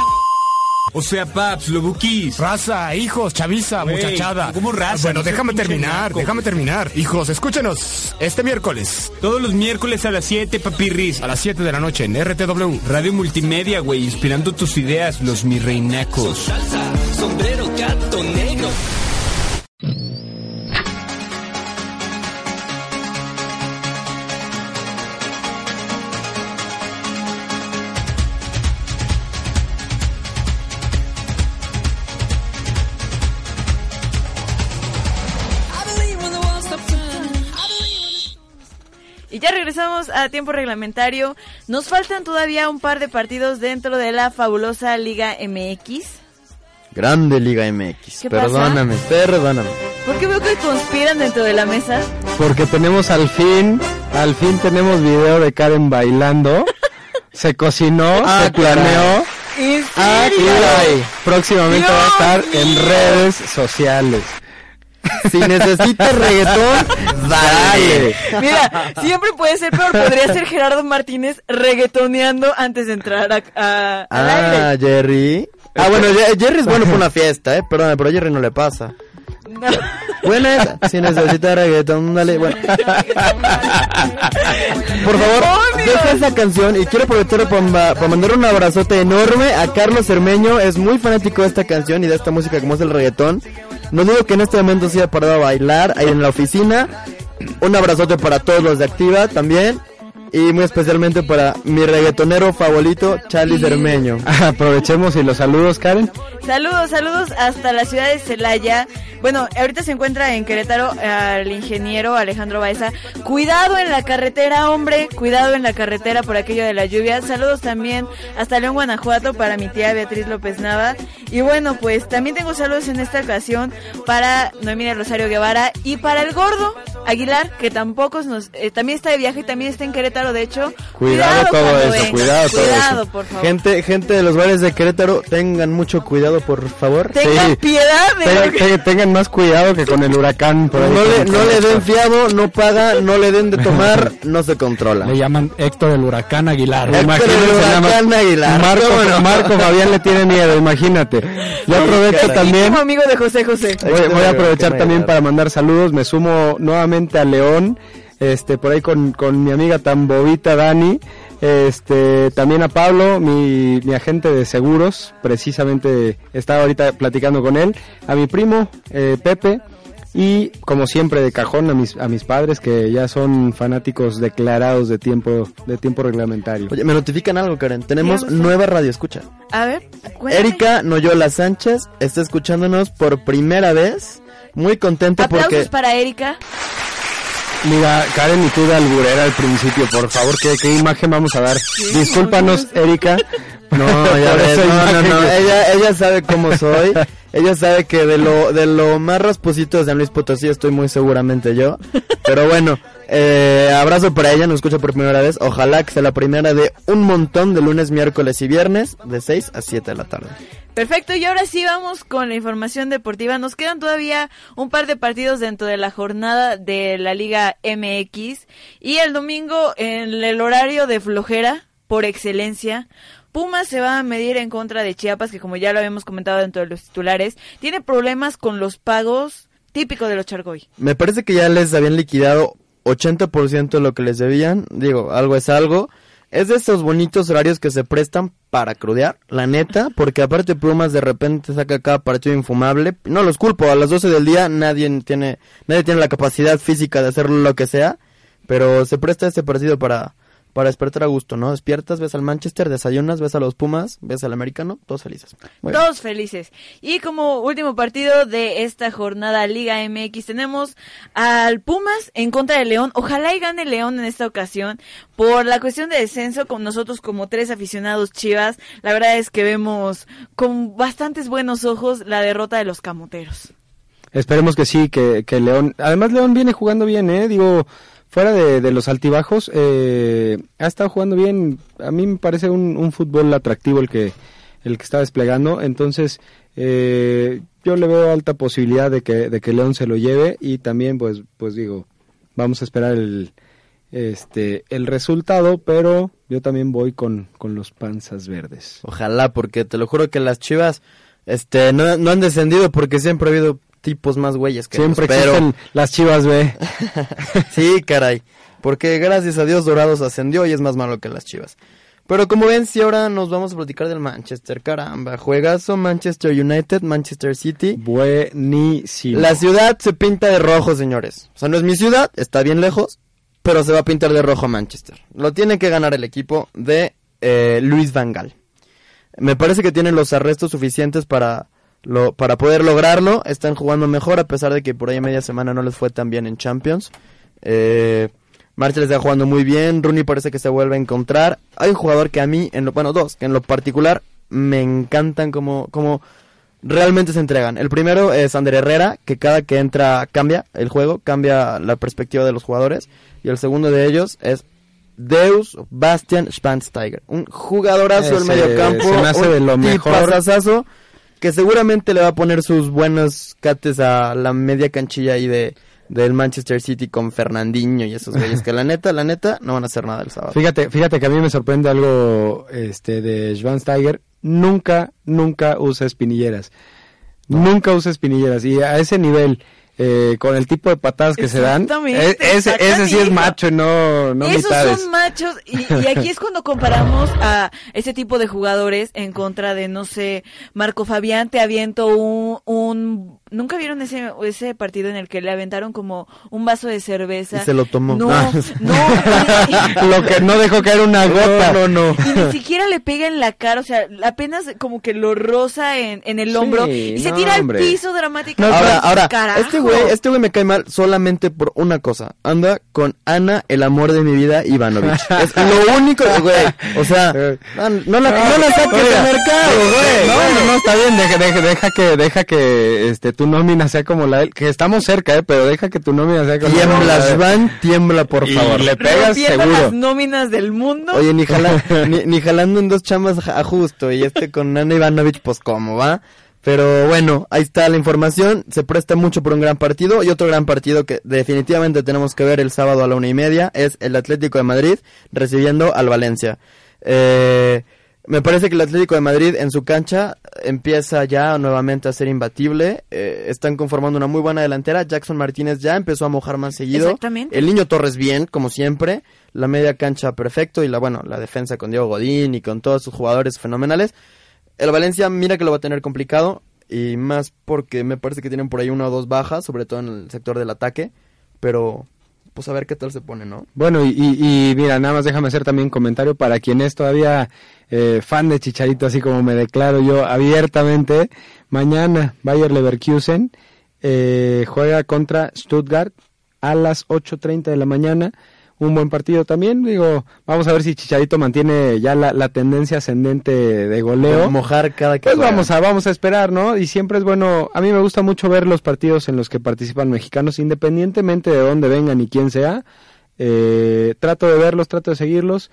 [SPEAKER 11] O sea, paps, lobuquis.
[SPEAKER 15] Raza, hijos, chaviza, muchachada.
[SPEAKER 11] ¿cómo raza?
[SPEAKER 15] Bueno,
[SPEAKER 11] No
[SPEAKER 15] déjame terminar, déjame terminar. Hijos, escúchenos este miércoles
[SPEAKER 11] Todos los miércoles a las 7, papirris.
[SPEAKER 15] a las 7 de la noche en RTW.
[SPEAKER 11] Radio Multimedia, güey, inspirando tus ideas, los mi reinacos.
[SPEAKER 16] sombrero, gato negro.
[SPEAKER 2] A tiempo reglamentario. Nos faltan todavía un par de partidos dentro de la fabulosa Liga MX.
[SPEAKER 3] Grande Liga MX. Perdóname, perdóname.
[SPEAKER 2] ¿Por qué veo que conspiran dentro de la mesa?
[SPEAKER 4] Porque tenemos al fin, al fin tenemos video de Karen bailando. Se cocinó,
[SPEAKER 3] Ah,
[SPEAKER 4] se planeó.
[SPEAKER 2] ¿En
[SPEAKER 4] Ah. Próximamente va a estar en redes sociales.
[SPEAKER 3] Si necesitas reggaetón, dale.
[SPEAKER 2] Mira, siempre puede ser peor. Podría ser Gerardo Martínez reggaetoneando antes de entrar a, a- al
[SPEAKER 3] Ah,
[SPEAKER 2] aire.
[SPEAKER 3] Jerry. Ah, bueno, Jerry es bueno para una fiesta, eh. Perdón, pero a Jerry no le pasa.
[SPEAKER 2] No.
[SPEAKER 3] Buena esa. Si necesitas reggaetón, dale. Bueno. Por favor, deja esa canción y quiero aprovechar para, para mandar un abrazote enorme a Carlos Cermeño. Es muy fanático de esta canción y de esta música como es el reggaetón. No digo que en este momento se haya parado a bailar ahí en la oficina. Un abrazote para todos los de Activa también. Y muy especialmente para mi reggaetonero favorito, Charlie Cermeño.
[SPEAKER 4] Aprovechemos y los saludos, Karen.
[SPEAKER 2] Saludos, saludos hasta la ciudad de Celaya. Bueno, ahorita se encuentra en Querétaro al ingeniero Alejandro Baeza. Cuidado en la carretera, hombre, cuidado en la carretera por aquello de la lluvia. Saludos también hasta León, Guanajuato para mi tía Beatriz López Nava. Y bueno, pues también tengo saludos en esta ocasión para Noemí de Rosario Guevara y para el gordo Aguilar, que tampoco nos, eh, también está de viaje y también está en Querétaro, de hecho.
[SPEAKER 3] Cuidado, todo
[SPEAKER 2] cuando
[SPEAKER 3] eso, cuidado todo
[SPEAKER 2] Cuidado,
[SPEAKER 3] eso.
[SPEAKER 2] por favor.
[SPEAKER 3] Gente, gente de los bares de Querétaro, tengan mucho cuidado, por favor.
[SPEAKER 2] Tengan
[SPEAKER 4] Sí.
[SPEAKER 2] piedad de que-
[SPEAKER 4] tengan- más cuidado que con el huracán. Por ahí
[SPEAKER 3] No le, no le den fiado, no paga, no le den de tomar, no se controla.
[SPEAKER 4] Le llaman Héctor el huracán Aguilar.
[SPEAKER 3] Héctor el huracán Aguilar.
[SPEAKER 4] Marco,
[SPEAKER 3] ¿Cómo no?
[SPEAKER 4] Marco Fabián le tiene miedo, imagínate. Yo aprovecho también.
[SPEAKER 2] Amigo de José José.
[SPEAKER 4] Voy, voy a aprovechar también para mandar saludos. Me sumo nuevamente a León, este, por ahí con, con mi amiga tan bobita Dani. Este, también a Pablo, mi, mi agente de seguros, precisamente estaba ahorita platicando con él. A mi primo, eh, Pepe. Y como siempre de cajón a mis, a mis padres que ya son fanáticos declarados de tiempo, de tiempo reglamentario.
[SPEAKER 3] Oye, me notifican algo, Karen. Tenemos nueva radio escucha.
[SPEAKER 2] A ver, cuéntame.
[SPEAKER 3] Erika Noyola Sánchez está escuchándonos por primera vez. Muy contenta
[SPEAKER 2] Aplausos
[SPEAKER 3] porque
[SPEAKER 2] para Erika.
[SPEAKER 4] Mira, Karen y tú de alburera al principio, por favor, ¿qué, qué imagen vamos a dar? Discúlpanos, Erika.
[SPEAKER 3] No, ya ves, no, no, no, ella, ella sabe cómo soy. Ella sabe que de lo, de lo más rasposito de San Luis Potosí estoy muy seguramente yo. Pero bueno, eh, abrazo para ella, nos escucha por primera vez. Ojalá que sea la primera de un montón de lunes, miércoles y viernes, de 6 a 7 de la tarde.
[SPEAKER 2] Perfecto, y ahora sí vamos con la información deportiva. Nos quedan todavía un par de partidos dentro de la jornada de la Liga MX. Y el domingo, en el horario de flojera, por excelencia. Pumas se va a medir en contra de Chiapas, que como ya lo habíamos comentado dentro de los titulares, tiene problemas con los pagos típicos de los Chargoy.
[SPEAKER 3] Me parece que ya les habían liquidado 80% de lo que les debían. Digo, algo es algo. Es de esos bonitos horarios que se prestan para crudear, la neta, porque aparte Pumas de repente saca cada partido infumable. No los culpo, a las 12 del día nadie tiene, nadie tiene la capacidad física de hacer lo que sea, pero se presta este partido para, para despertar a gusto, ¿no? Despiertas, ves al Manchester, desayunas, ves a los Pumas, ves al americano, todos felices. Muy bien.
[SPEAKER 2] Todos felices. Y como último partido de esta jornada Liga MX tenemos al Pumas en contra de León. Ojalá y gane León en esta ocasión. Por la cuestión de descenso, con nosotros como tres aficionados chivas, la verdad es que vemos con bastantes buenos ojos la derrota de los camoteros.
[SPEAKER 4] Esperemos que sí, que, que León... Además León viene jugando bien, ¿eh? Digo, fuera de, de los altibajos, eh, ha estado jugando bien. A mí me parece un, un fútbol atractivo el que, el que está desplegando. Entonces, eh, yo le veo alta posibilidad de que, de que León se lo lleve y también, pues, pues digo, vamos a esperar el, este, el resultado, pero yo también voy con, con los panzas verdes.
[SPEAKER 3] Ojalá, porque te lo juro que las chivas este, no, no han descendido porque siempre ha habido tipos más güeyes que
[SPEAKER 4] Siempre
[SPEAKER 3] pero-
[SPEAKER 4] las chivas B.
[SPEAKER 3] sí, caray. Porque gracias a Dios Dorados ascendió y es más malo que las chivas. Pero como ven, si ahora nos vamos a platicar del Manchester, caramba. Juegazo Manchester United, Manchester City.
[SPEAKER 4] Buenísimo.
[SPEAKER 3] La ciudad se pinta de rojo, señores. O sea, no es mi ciudad, está bien lejos, pero se va a pintar de rojo Manchester. Lo tiene que ganar el equipo de eh, Luis Van Gaal. Me parece que tienen los arrestos suficientes para, lo, para poder lograrlo. Están jugando mejor a pesar de que por ahí media semana no les fue tan bien en Champions. Eh, Marshall está jugando muy bien. Rooney parece que se vuelve a encontrar. Hay un jugador que a mí, en lo, bueno, dos, que en lo particular me encantan como, como realmente se entregan. El primero es Ander Herrera, que cada que entra cambia el juego, cambia la perspectiva de los jugadores. Y el segundo de ellos es Deus Bastian Schwansteiger, un jugadorazo del
[SPEAKER 4] Ese
[SPEAKER 3] medio campo,
[SPEAKER 4] se me hace de lo mejor.
[SPEAKER 3] Que seguramente le va a poner sus buenos cates a la media canchilla ahí de del Manchester City con Fernandinho y esos güeyes que la neta, la neta no van a hacer nada el sábado.
[SPEAKER 4] Fíjate, fíjate que a mí me sorprende algo este de Schwansteiger. Nunca, nunca usa espinilleras. Nunca usa espinilleras. Y a ese nivel, eh, con el tipo de patadas que se dan,
[SPEAKER 2] Exactamente,
[SPEAKER 4] e- ese, ese sí es macho, no, no
[SPEAKER 2] Esos
[SPEAKER 4] mitades.
[SPEAKER 2] son machos y, y aquí es cuando comparamos a ese tipo de jugadores en contra de, no sé, Marco Fabián te aviento un... un ¿Nunca vieron ese, ese partido en el que le aventaron como un vaso de cerveza?
[SPEAKER 3] Y se lo tomó.
[SPEAKER 2] No,
[SPEAKER 3] Ah.
[SPEAKER 2] no.
[SPEAKER 4] Lo que no dejó caer una gota.
[SPEAKER 3] No, no,
[SPEAKER 2] Y ni siquiera le pega en la cara, o sea, apenas como que lo roza en, en el
[SPEAKER 3] Sí,
[SPEAKER 2] hombro y se
[SPEAKER 3] no,
[SPEAKER 2] tira
[SPEAKER 3] hombre.
[SPEAKER 2] al piso dramáticamente.
[SPEAKER 3] ahora, ahora,
[SPEAKER 2] Carajo.
[SPEAKER 3] este güey, este güey me cae mal solamente por una cosa. Anda con Ana, el amor de mi vida, Ivanovich. es lo único, güey. O sea, no, no la, no la saques
[SPEAKER 4] Oiga,
[SPEAKER 3] de mercado, güey.
[SPEAKER 4] No, no, no, está bien, deja, deja, deja que, deja que, este, tu nómina sea como la de él, que estamos cerca, eh, pero deja que tu nómina sea como la
[SPEAKER 3] Tiembla,
[SPEAKER 4] de él.
[SPEAKER 3] Svan, tiembla, por
[SPEAKER 4] Y
[SPEAKER 3] favor.
[SPEAKER 4] le pegas seguro.
[SPEAKER 2] las nóminas del mundo.
[SPEAKER 3] Oye, ni, jala- ni, ni jalando en dos chambas a justo. Y este con Ana Ivanovich, pues cómo va. Pero bueno, ahí está la información. Se presta mucho por un gran partido. Y otro gran partido que definitivamente tenemos que ver el sábado a la una y media es el Atlético de Madrid recibiendo al Valencia. Eh, me parece que el Atlético de Madrid en su cancha empieza ya nuevamente a ser imbatible. Eh, están conformando una muy buena delantera. Jackson Martínez ya empezó a mojar más seguido.
[SPEAKER 2] Exactamente.
[SPEAKER 3] El niño Torres bien, como siempre. La media cancha perfecto y la bueno, la defensa con Diego Godín y con todos sus jugadores fenomenales. El Valencia mira que lo va a tener complicado y más porque me parece que tienen por ahí una o dos bajas, sobre todo en el sector del ataque, pero pues a ver qué tal se pone, ¿no?
[SPEAKER 4] Bueno, y, mira, nada más déjame hacer también un comentario para quien es todavía eh, fan de Chicharito, así como me declaro yo abiertamente. Mañana Bayer Leverkusen eh, juega contra Stuttgart a las 8.30 de la mañana. Un buen partido también, digo, vamos a ver si Chicharito mantiene ya la, la tendencia ascendente de goleo.
[SPEAKER 3] Mojar cada que
[SPEAKER 4] Pues
[SPEAKER 3] juega.
[SPEAKER 4] vamos a, vamos a esperar, ¿no? Y siempre es bueno, a mí me gusta mucho ver los partidos en los que participan mexicanos, independientemente de dónde vengan y quién sea. Eh, trato de verlos, trato de seguirlos.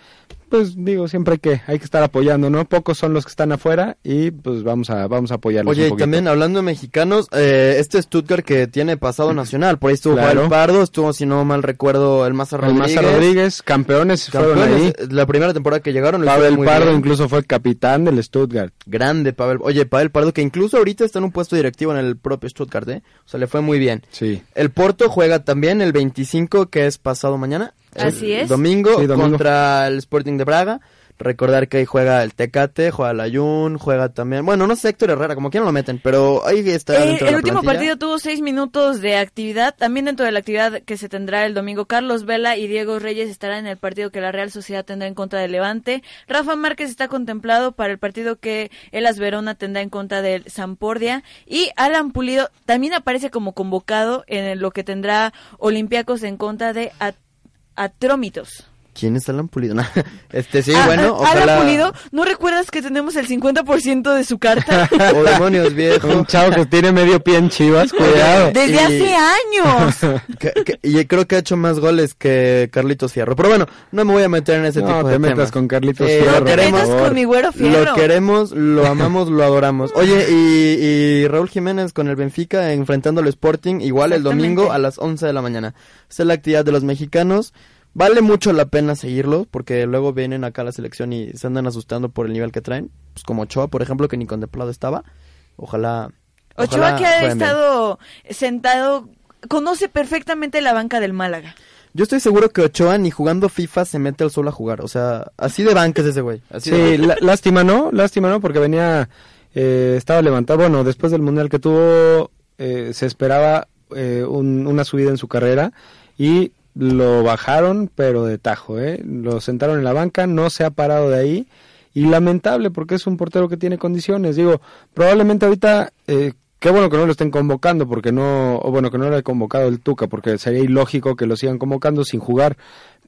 [SPEAKER 4] Pues digo, siempre hay que, hay que estar apoyando, ¿no? Pocos son los que están afuera y pues vamos a, vamos a apoyarlos
[SPEAKER 3] Oye,
[SPEAKER 4] un
[SPEAKER 3] y también hablando de mexicanos, eh, este Stuttgart que tiene pasado nacional, por ahí estuvo
[SPEAKER 4] Claro.
[SPEAKER 3] Juan Pardo, estuvo, si no mal recuerdo, el Maza
[SPEAKER 4] El
[SPEAKER 3] Rodríguez.
[SPEAKER 4] Maza Rodríguez, campeones, fueron ahí.
[SPEAKER 3] La primera temporada que llegaron.
[SPEAKER 4] Pavel
[SPEAKER 3] muy
[SPEAKER 4] Pardo
[SPEAKER 3] bien.
[SPEAKER 4] incluso fue capitán del Stuttgart.
[SPEAKER 3] Grande, Pavel. Oye, Pavel Pardo, que incluso ahorita está en un puesto directivo en el propio Stuttgart, ¿eh? O sea, le fue muy bien.
[SPEAKER 4] Sí.
[SPEAKER 3] El Porto juega también el 25, que es pasado mañana.
[SPEAKER 2] Así
[SPEAKER 3] El
[SPEAKER 2] es.
[SPEAKER 3] Domingo,
[SPEAKER 4] Sí, domingo.
[SPEAKER 3] contra el Sporting de Braga. Recordar que ahí juega el Tecate, juega el Ayun, juega también... Bueno, no sé Héctor Herrera, como quieran lo meten, pero ahí está
[SPEAKER 2] Eh,
[SPEAKER 3] dentro de
[SPEAKER 2] el
[SPEAKER 3] la
[SPEAKER 2] último
[SPEAKER 3] plantilla.
[SPEAKER 2] partido tuvo seis minutos de actividad. También dentro de la actividad que se tendrá el domingo, Carlos Vela y Diego Reyes estarán en el partido que la Real Sociedad tendrá en contra del Levante. Rafa Márquez está contemplado para el partido que Elas Verona tendrá en contra del Sampordia. Y Alan Pulido también aparece como convocado en lo que tendrá Olympiacos en contra de At- Atrómitos.
[SPEAKER 3] ¿Quién es Alan Pulido? No, este, sí,
[SPEAKER 2] Ah,
[SPEAKER 3] bueno,
[SPEAKER 2] ah, Alan
[SPEAKER 3] ojalá...
[SPEAKER 2] Pulido, ¿no recuerdas que tenemos el 50% de su carta?
[SPEAKER 3] Oh, demonios, viejo.
[SPEAKER 4] Un chavo que tiene medio pie en Chivas, cuidado.
[SPEAKER 2] Desde
[SPEAKER 3] Y-
[SPEAKER 2] hace años.
[SPEAKER 3] Que- que- y creo que ha hecho más goles que Carlitos Fierro. Pero bueno, no me voy a meter en ese
[SPEAKER 4] No,
[SPEAKER 3] tipo
[SPEAKER 4] te
[SPEAKER 3] de
[SPEAKER 4] metas
[SPEAKER 3] temas.
[SPEAKER 4] con Carlitos
[SPEAKER 3] Eh,
[SPEAKER 4] Fierro,
[SPEAKER 3] Lo queremos,
[SPEAKER 2] con mi güero Fierro.
[SPEAKER 3] lo queremos, lo amamos, lo adoramos. Oye, y, y Raúl Jiménez con el Benfica enfrentando al Sporting, igual el domingo a las 11 de la mañana. Esa es la actividad de los mexicanos. Vale mucho la pena seguirlo, porque luego vienen acá a la selección y se andan asustando por el nivel que traen. Pues como Ochoa, por ejemplo, que ni contemplado estaba. Ojalá.
[SPEAKER 2] Ochoa
[SPEAKER 3] ojalá
[SPEAKER 2] que ha
[SPEAKER 3] bien.
[SPEAKER 2] estado sentado, conoce perfectamente la banca del Málaga.
[SPEAKER 3] Yo estoy seguro que Ochoa ni jugando FIFA se mete al solo a jugar. O sea, así de banca es ese güey. Así de
[SPEAKER 4] Sí, lástima, ¿no? Lástima, ¿no? Porque venía, eh, estaba levantado. Bueno, después del mundial que tuvo, eh, se esperaba eh, un- una subida en su carrera y lo bajaron, pero de tajo, ¿eh? Lo sentaron en la banca, no se ha parado de ahí. Y lamentable, porque es un portero que tiene condiciones. Digo, probablemente ahorita, eh, qué bueno que no lo estén convocando, porque no, o bueno, que no lo haya convocado el Tuca, porque sería ilógico que lo sigan convocando sin jugar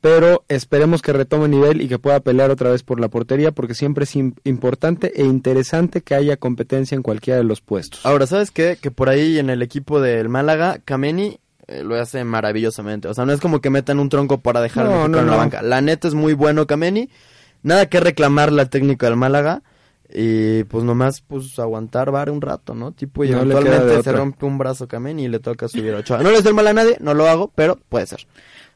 [SPEAKER 4] pero esperemos que retome nivel y que pueda pelear otra vez por la portería porque siempre es im- importante e interesante que haya competencia en cualquiera de los puestos.
[SPEAKER 3] Ahora, ¿sabes qué? Que por ahí en el equipo del Málaga, Kameni eh, lo hace maravillosamente. O sea, no es como que metan un tronco para dejar
[SPEAKER 4] No,
[SPEAKER 3] al
[SPEAKER 4] no,
[SPEAKER 3] en la
[SPEAKER 4] no.
[SPEAKER 3] banca. La neta es muy bueno Kameni. Nada que reclamarle al técnico del Málaga. Y pues nomás pues aguantar bar un rato, ¿no? Tipo, y eventualmente se rompe un brazo Kameni y le toca subir a Ochoa. No le hace mal a nadie, no lo hago, pero puede ser.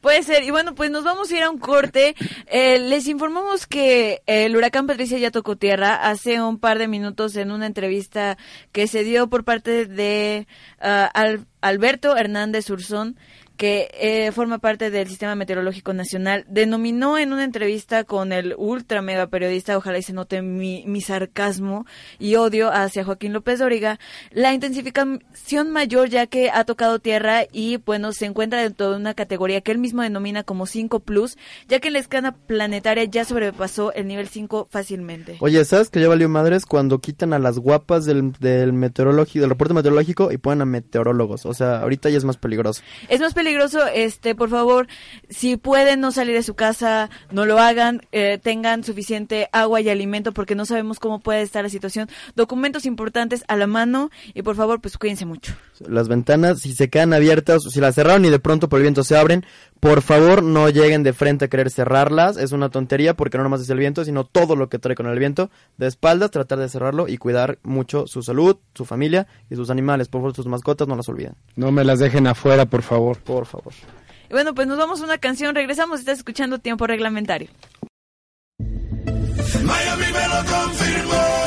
[SPEAKER 2] Puede ser. Y bueno, pues nos vamos a ir a un corte. Eh, les informamos que el huracán Patricia ya tocó tierra hace un par de minutos en una entrevista que se dio por parte de Al- Alberto Hernández Urzón que eh, forma parte del Sistema Meteorológico Nacional, denominó en una entrevista con el ultra mega periodista, ojalá y se note mi, mi sarcasmo y odio hacia Joaquín López Dóriga, la intensificación mayor ya que ha tocado tierra y bueno, se encuentra dentro de una categoría que él mismo denomina como 5 plus, ya que en la escala planetaria ya sobrepasó el nivel 5 fácilmente.
[SPEAKER 3] Oye, ¿sabes que ya valió madres cuando quitan a las guapas del, del meteorológico, del reporte meteorológico y ponen a meteorólogos? O sea, ahorita ya es más peligroso.
[SPEAKER 2] Es más peligroso, este, por favor, si pueden no salir de su casa, no lo hagan, eh, tengan suficiente agua y alimento porque no sabemos cómo puede estar la situación. Documentos importantes a la mano y por favor, pues cuídense mucho.
[SPEAKER 3] Las ventanas, si se quedan abiertas si las cerraron y de pronto por el viento se abren, por favor no lleguen de frente a querer cerrarlas. Es una tontería porque no nomás es el viento, sino todo lo que trae con el viento. De espaldas, tratar de cerrarlo y cuidar mucho su salud, su familia y sus animales. Por favor, sus mascotas no las olviden.
[SPEAKER 4] No me las dejen afuera, por favor.
[SPEAKER 3] Por favor.
[SPEAKER 2] Y bueno, pues nos vamos a una canción, regresamos, estás escuchando Tiempo Reglamentario.
[SPEAKER 7] Miami me lo confirmó.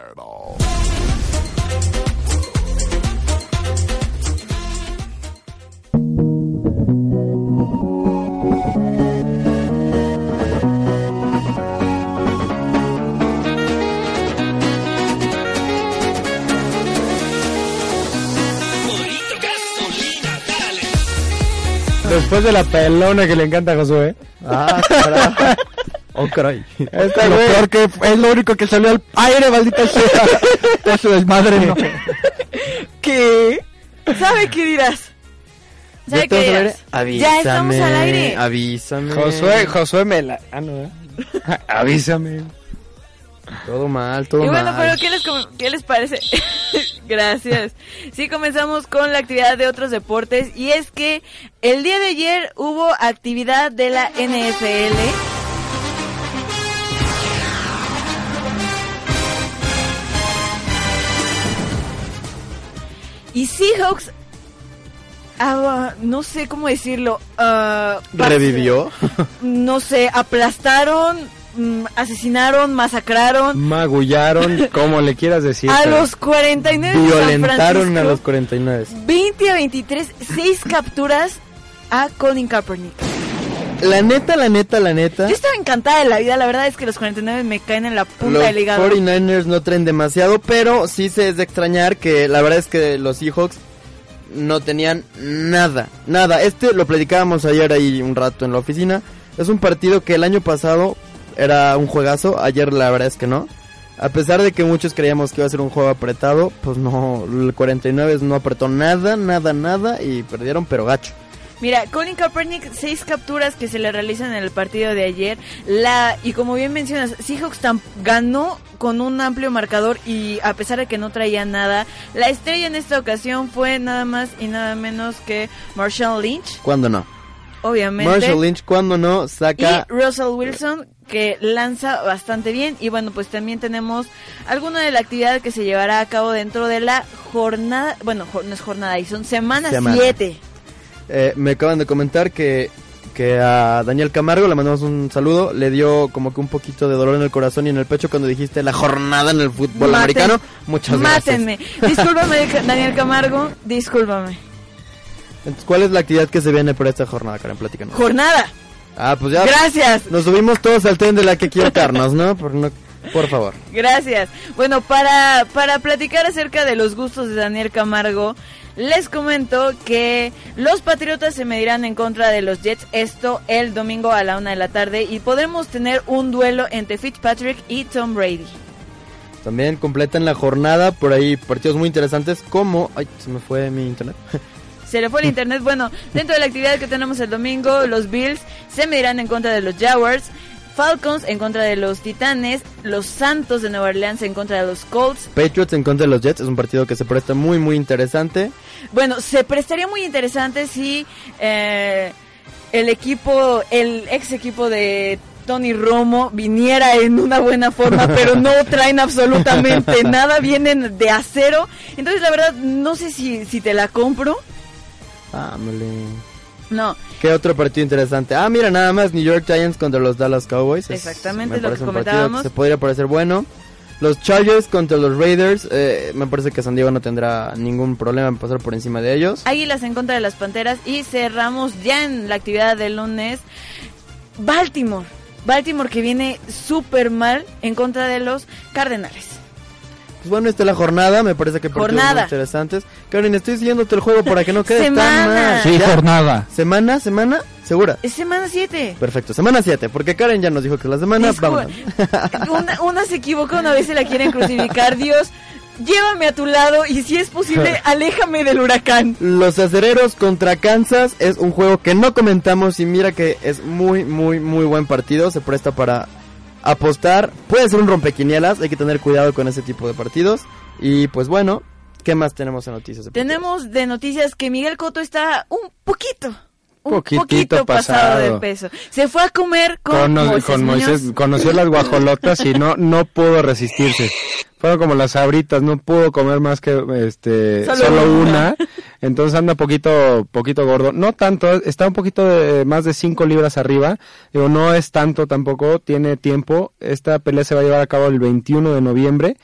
[SPEAKER 4] Después de la pelona que le encanta a Josué.
[SPEAKER 3] Ah, caray. Oh, caray.
[SPEAKER 4] Este lo peor que es lo único que salió al aire, maldita sea. Eso desmadre, no.
[SPEAKER 2] ¿Qué? ¿Sabe qué dirás? ¿Sabe
[SPEAKER 3] ¿Ya te vas
[SPEAKER 2] qué? Ya estamos al aire.
[SPEAKER 3] Avísame.
[SPEAKER 4] Josué, Josué me la... Ah, no, ¿eh? Avísame.
[SPEAKER 3] Todo mal, todo
[SPEAKER 2] Y bueno,
[SPEAKER 3] mal.
[SPEAKER 2] pero ¿qué les, qué les parece? Gracias. Sí, comenzamos con la actividad de otros deportes y es que el día de ayer hubo actividad de la NFL. Y Seahawks, ah, no sé cómo decirlo, pas-
[SPEAKER 3] ¿Revivió?
[SPEAKER 2] no sé, aplastaron, mm, asesinaron, masacraron
[SPEAKER 4] Magullaron, como le quieras decir.
[SPEAKER 2] a los 49 de San
[SPEAKER 3] Violentaron a los 49.
[SPEAKER 2] 20 a 23, 6 capturas a Colin Kaepernick.
[SPEAKER 3] La neta, la neta, la neta.
[SPEAKER 2] Yo estaba encantada de la vida, la verdad es que los 49 me caen en la punta
[SPEAKER 3] Los
[SPEAKER 2] del hígado.
[SPEAKER 3] 49ers no traen demasiado, pero sí se es de extrañar que la verdad es que los Seahawks no tenían nada, nada. Este lo platicábamos ayer ahí un rato en la oficina. Es un partido que el año pasado era un juegazo, ayer la verdad es que no. A pesar de que muchos creíamos que iba a ser un juego apretado, pues no, el 49 no apretó nada, nada, nada y perdieron pero gacho.
[SPEAKER 2] Mira, Colin Kaepernick, seis capturas que se le realizan en el partido de ayer. La y como bien mencionas, Seahawks ganó con un amplio marcador y a pesar de que no traía nada, la estrella en esta ocasión fue nada más y nada menos que Marshall Lynch,
[SPEAKER 3] ¿Cuándo no?
[SPEAKER 2] obviamente.
[SPEAKER 3] Marshall Lynch, cuando no, saca
[SPEAKER 2] Y Russell Wilson, que lanza bastante bien. Y bueno, pues también tenemos alguna de la actividad que se llevará a cabo dentro de la jornada. Bueno, no es jornada, y son semana
[SPEAKER 3] Semana.
[SPEAKER 2] 7.
[SPEAKER 3] Eh, me acaban de comentar que, que a Daniel Camargo le mandamos un saludo. Le dio como que un poquito de dolor en el corazón y en el pecho cuando dijiste la jornada en el fútbol
[SPEAKER 2] Maten-
[SPEAKER 3] americano. Muchas
[SPEAKER 2] Mátenme.
[SPEAKER 3] gracias.
[SPEAKER 2] Discúlpame, Daniel Camargo. Discúlpame.
[SPEAKER 3] Entonces, ¿cuál es la actividad que se viene por esta jornada, Karen? Platícanos.
[SPEAKER 2] Jornada.
[SPEAKER 3] Ah, pues ya.
[SPEAKER 2] Gracias.
[SPEAKER 3] Nos subimos todos al tren de la que equivocarnos, ¿no? Por, no, por favor.
[SPEAKER 2] Gracias. Bueno, para, para platicar acerca de los gustos de Daniel Camargo, les comento que los Patriotas se medirán en contra de los Jets, esto el domingo a la una de la tarde, y podremos tener un duelo entre Fitzpatrick y Tom Brady.
[SPEAKER 3] También completan la jornada por ahí partidos muy interesantes como... Ay, se me fue mi internet.
[SPEAKER 2] Se le fue el internet. Bueno, dentro de la actividad que tenemos el domingo, los Bills se medirán en contra de los Jaguars. Falcons en contra de los Titanes, los Santos de Nueva Orleans en contra de los Colts.
[SPEAKER 3] Patriots en contra de los Jets es un partido que se presta muy, muy interesante.
[SPEAKER 2] Bueno, se prestaría muy interesante si eh, el equipo, el ex equipo de Tony Romo viniera en una buena forma, pero no traen absolutamente nada, vienen de acero. Entonces, la verdad, no sé si, si te la compro.
[SPEAKER 3] Ámale.
[SPEAKER 2] No,
[SPEAKER 3] ¿Qué otro partido interesante? Ah, mira, nada más New York Giants contra los Dallas Cowboys. Es-
[SPEAKER 2] Exactamente,
[SPEAKER 3] me
[SPEAKER 2] lo
[SPEAKER 3] parece
[SPEAKER 2] que
[SPEAKER 3] un partido
[SPEAKER 2] comentábamos.
[SPEAKER 3] se podría parecer bueno. Los Chargers contra los Raiders. eh, me parece que San Diego no tendrá ningún problema en pasar por encima de ellos.
[SPEAKER 2] Águilas en contra de las Panteras y cerramos ya en la actividad del lunes Baltimore. Baltimore que viene súper mal en contra de los Cardenales.
[SPEAKER 3] Pues bueno, esta es la jornada. Me parece que partidos
[SPEAKER 2] Jornada.
[SPEAKER 3] muy interesantes. Karen, estoy siguiéndote el juego para que no quede tan mal.
[SPEAKER 4] Sí,
[SPEAKER 3] ¿Ya?
[SPEAKER 4] jornada.
[SPEAKER 3] ¿Semana? ¿Semana? ¿Segura?
[SPEAKER 2] Es semana 7.
[SPEAKER 3] Perfecto, semana 7, porque Karen ya nos dijo que es la semana.
[SPEAKER 2] Una, una se equivoca, una vez se la quieren crucificar. Dios, llévame a tu lado y si es posible, aléjame del huracán.
[SPEAKER 3] Los acereros contra Kansas es un juego que no comentamos y mira que es muy, muy, muy buen partido. Se presta para apostar. Puede ser un rompequinielas, hay que tener cuidado con ese tipo de partidos. Y pues bueno, ¿qué más tenemos en noticias? de
[SPEAKER 2] Tenemos de noticias que Miguel Coto está un poquito, un
[SPEAKER 4] Poquitito
[SPEAKER 2] poquito pasado
[SPEAKER 4] pasado.
[SPEAKER 2] de peso. Se fue a comer con, Moisés
[SPEAKER 4] con. Moisés, conoció las guajolotas y no, no pudo resistirse. Fueron como las sabritas, no pudo comer más que este,
[SPEAKER 2] Solo
[SPEAKER 4] solo,
[SPEAKER 2] una.
[SPEAKER 4] una. Entonces anda poquito, poquito gordo. No tanto, está un poquito de, más de 5 libras arriba. Digo, no es tanto tampoco, tiene tiempo. Esta pelea se va a llevar a cabo el 21 de noviembre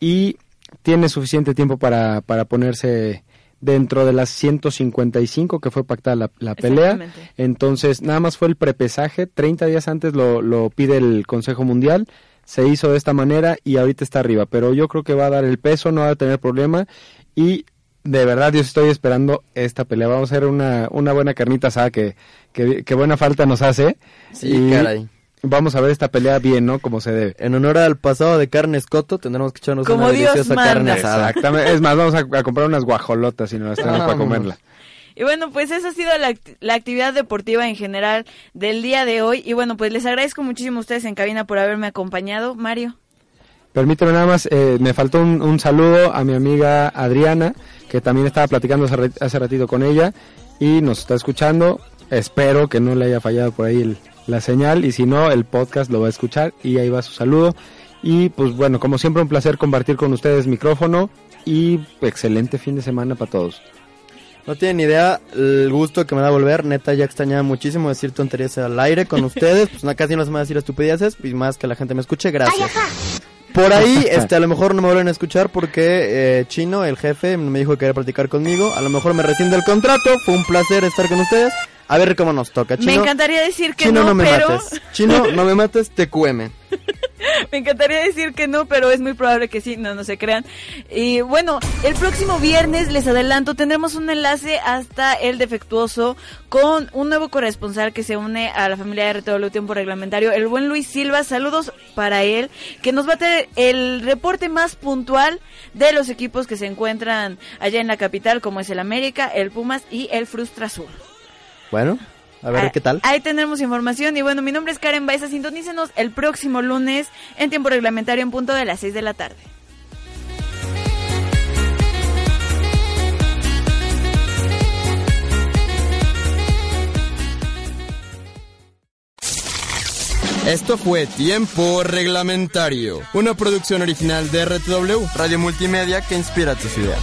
[SPEAKER 4] y tiene suficiente tiempo para, para ponerse dentro de las 155 que fue pactada la, la pelea. Entonces, nada más fue el prepesaje, 30 días antes lo, lo pide el Consejo Mundial, se hizo de esta manera y ahorita está arriba, pero yo creo que va a dar el peso, no va a tener problema y de verdad yo estoy esperando esta pelea. Vamos a hacer una, una buena carnita asada que, que, que buena falta nos hace.
[SPEAKER 3] Sí,
[SPEAKER 4] y
[SPEAKER 3] caray.
[SPEAKER 4] Vamos a ver esta pelea bien, ¿no? Como se debe.
[SPEAKER 3] En honor al pasado de carne escoto, tendremos que echarnos
[SPEAKER 2] Como
[SPEAKER 3] una
[SPEAKER 2] Dios
[SPEAKER 3] deliciosa
[SPEAKER 2] manda.
[SPEAKER 3] carne asada.
[SPEAKER 4] Exactamente. Es más, vamos a, a comprar unas guajolotas y nos las tenemos para comerla.
[SPEAKER 2] Y bueno, pues esa ha sido la, act- la actividad deportiva en general del día de hoy. Y bueno, pues les agradezco muchísimo a ustedes en cabina por haberme acompañado. Mario.
[SPEAKER 4] Permíteme nada más, eh, me faltó un, un saludo a mi amiga Adriana, que también estaba platicando hace, hace ratito con ella y nos está escuchando. Espero que no le haya fallado por ahí el- la señal y si no, el podcast lo va a escuchar y ahí va su saludo. Y pues bueno, como siempre un placer compartir con ustedes micrófono y excelente fin de semana para todos.
[SPEAKER 3] No tienen ni idea el gusto que me da volver. Neta, ya extrañaba muchísimo decir tonterías al aire con ustedes. Pues no, casi no se me va a decir estupideces. Y más que la gente me escuche. Gracias. Por ahí, este, a lo mejor no me vuelven a escuchar porque eh, Chino, el jefe, me dijo que quería platicar conmigo. A lo mejor me rescinde el contrato. Fue un placer estar con ustedes. A ver cómo nos toca. Chino,
[SPEAKER 2] me encantaría decir que
[SPEAKER 3] Chino,
[SPEAKER 2] no,
[SPEAKER 3] no, me
[SPEAKER 2] pero...
[SPEAKER 3] mates. Chino, no me mates, TQM.
[SPEAKER 2] Me encantaría decir que no, pero es muy probable que sí, no, no se crean. Y bueno, el próximo viernes, les adelanto, tendremos un enlace hasta el defectuoso con un nuevo corresponsal que se une a la familia de RTW Tiempo Reglamentario, el buen Luis Silva. Saludos para él, que nos va a tener el reporte más puntual de los equipos que se encuentran allá en la capital, como es el América, el Pumas y el Frustra Azul.
[SPEAKER 3] Bueno, a ver
[SPEAKER 2] Ah,
[SPEAKER 3] qué tal.
[SPEAKER 2] Ahí tendremos información. Y bueno, mi nombre es Karen Baeza. Sintonícenos el próximo lunes en tiempo reglamentario en punto de las 6 de la tarde.
[SPEAKER 1] Esto fue Tiempo Reglamentario, una producción original de RTW, Radio Multimedia que inspira tus ideas.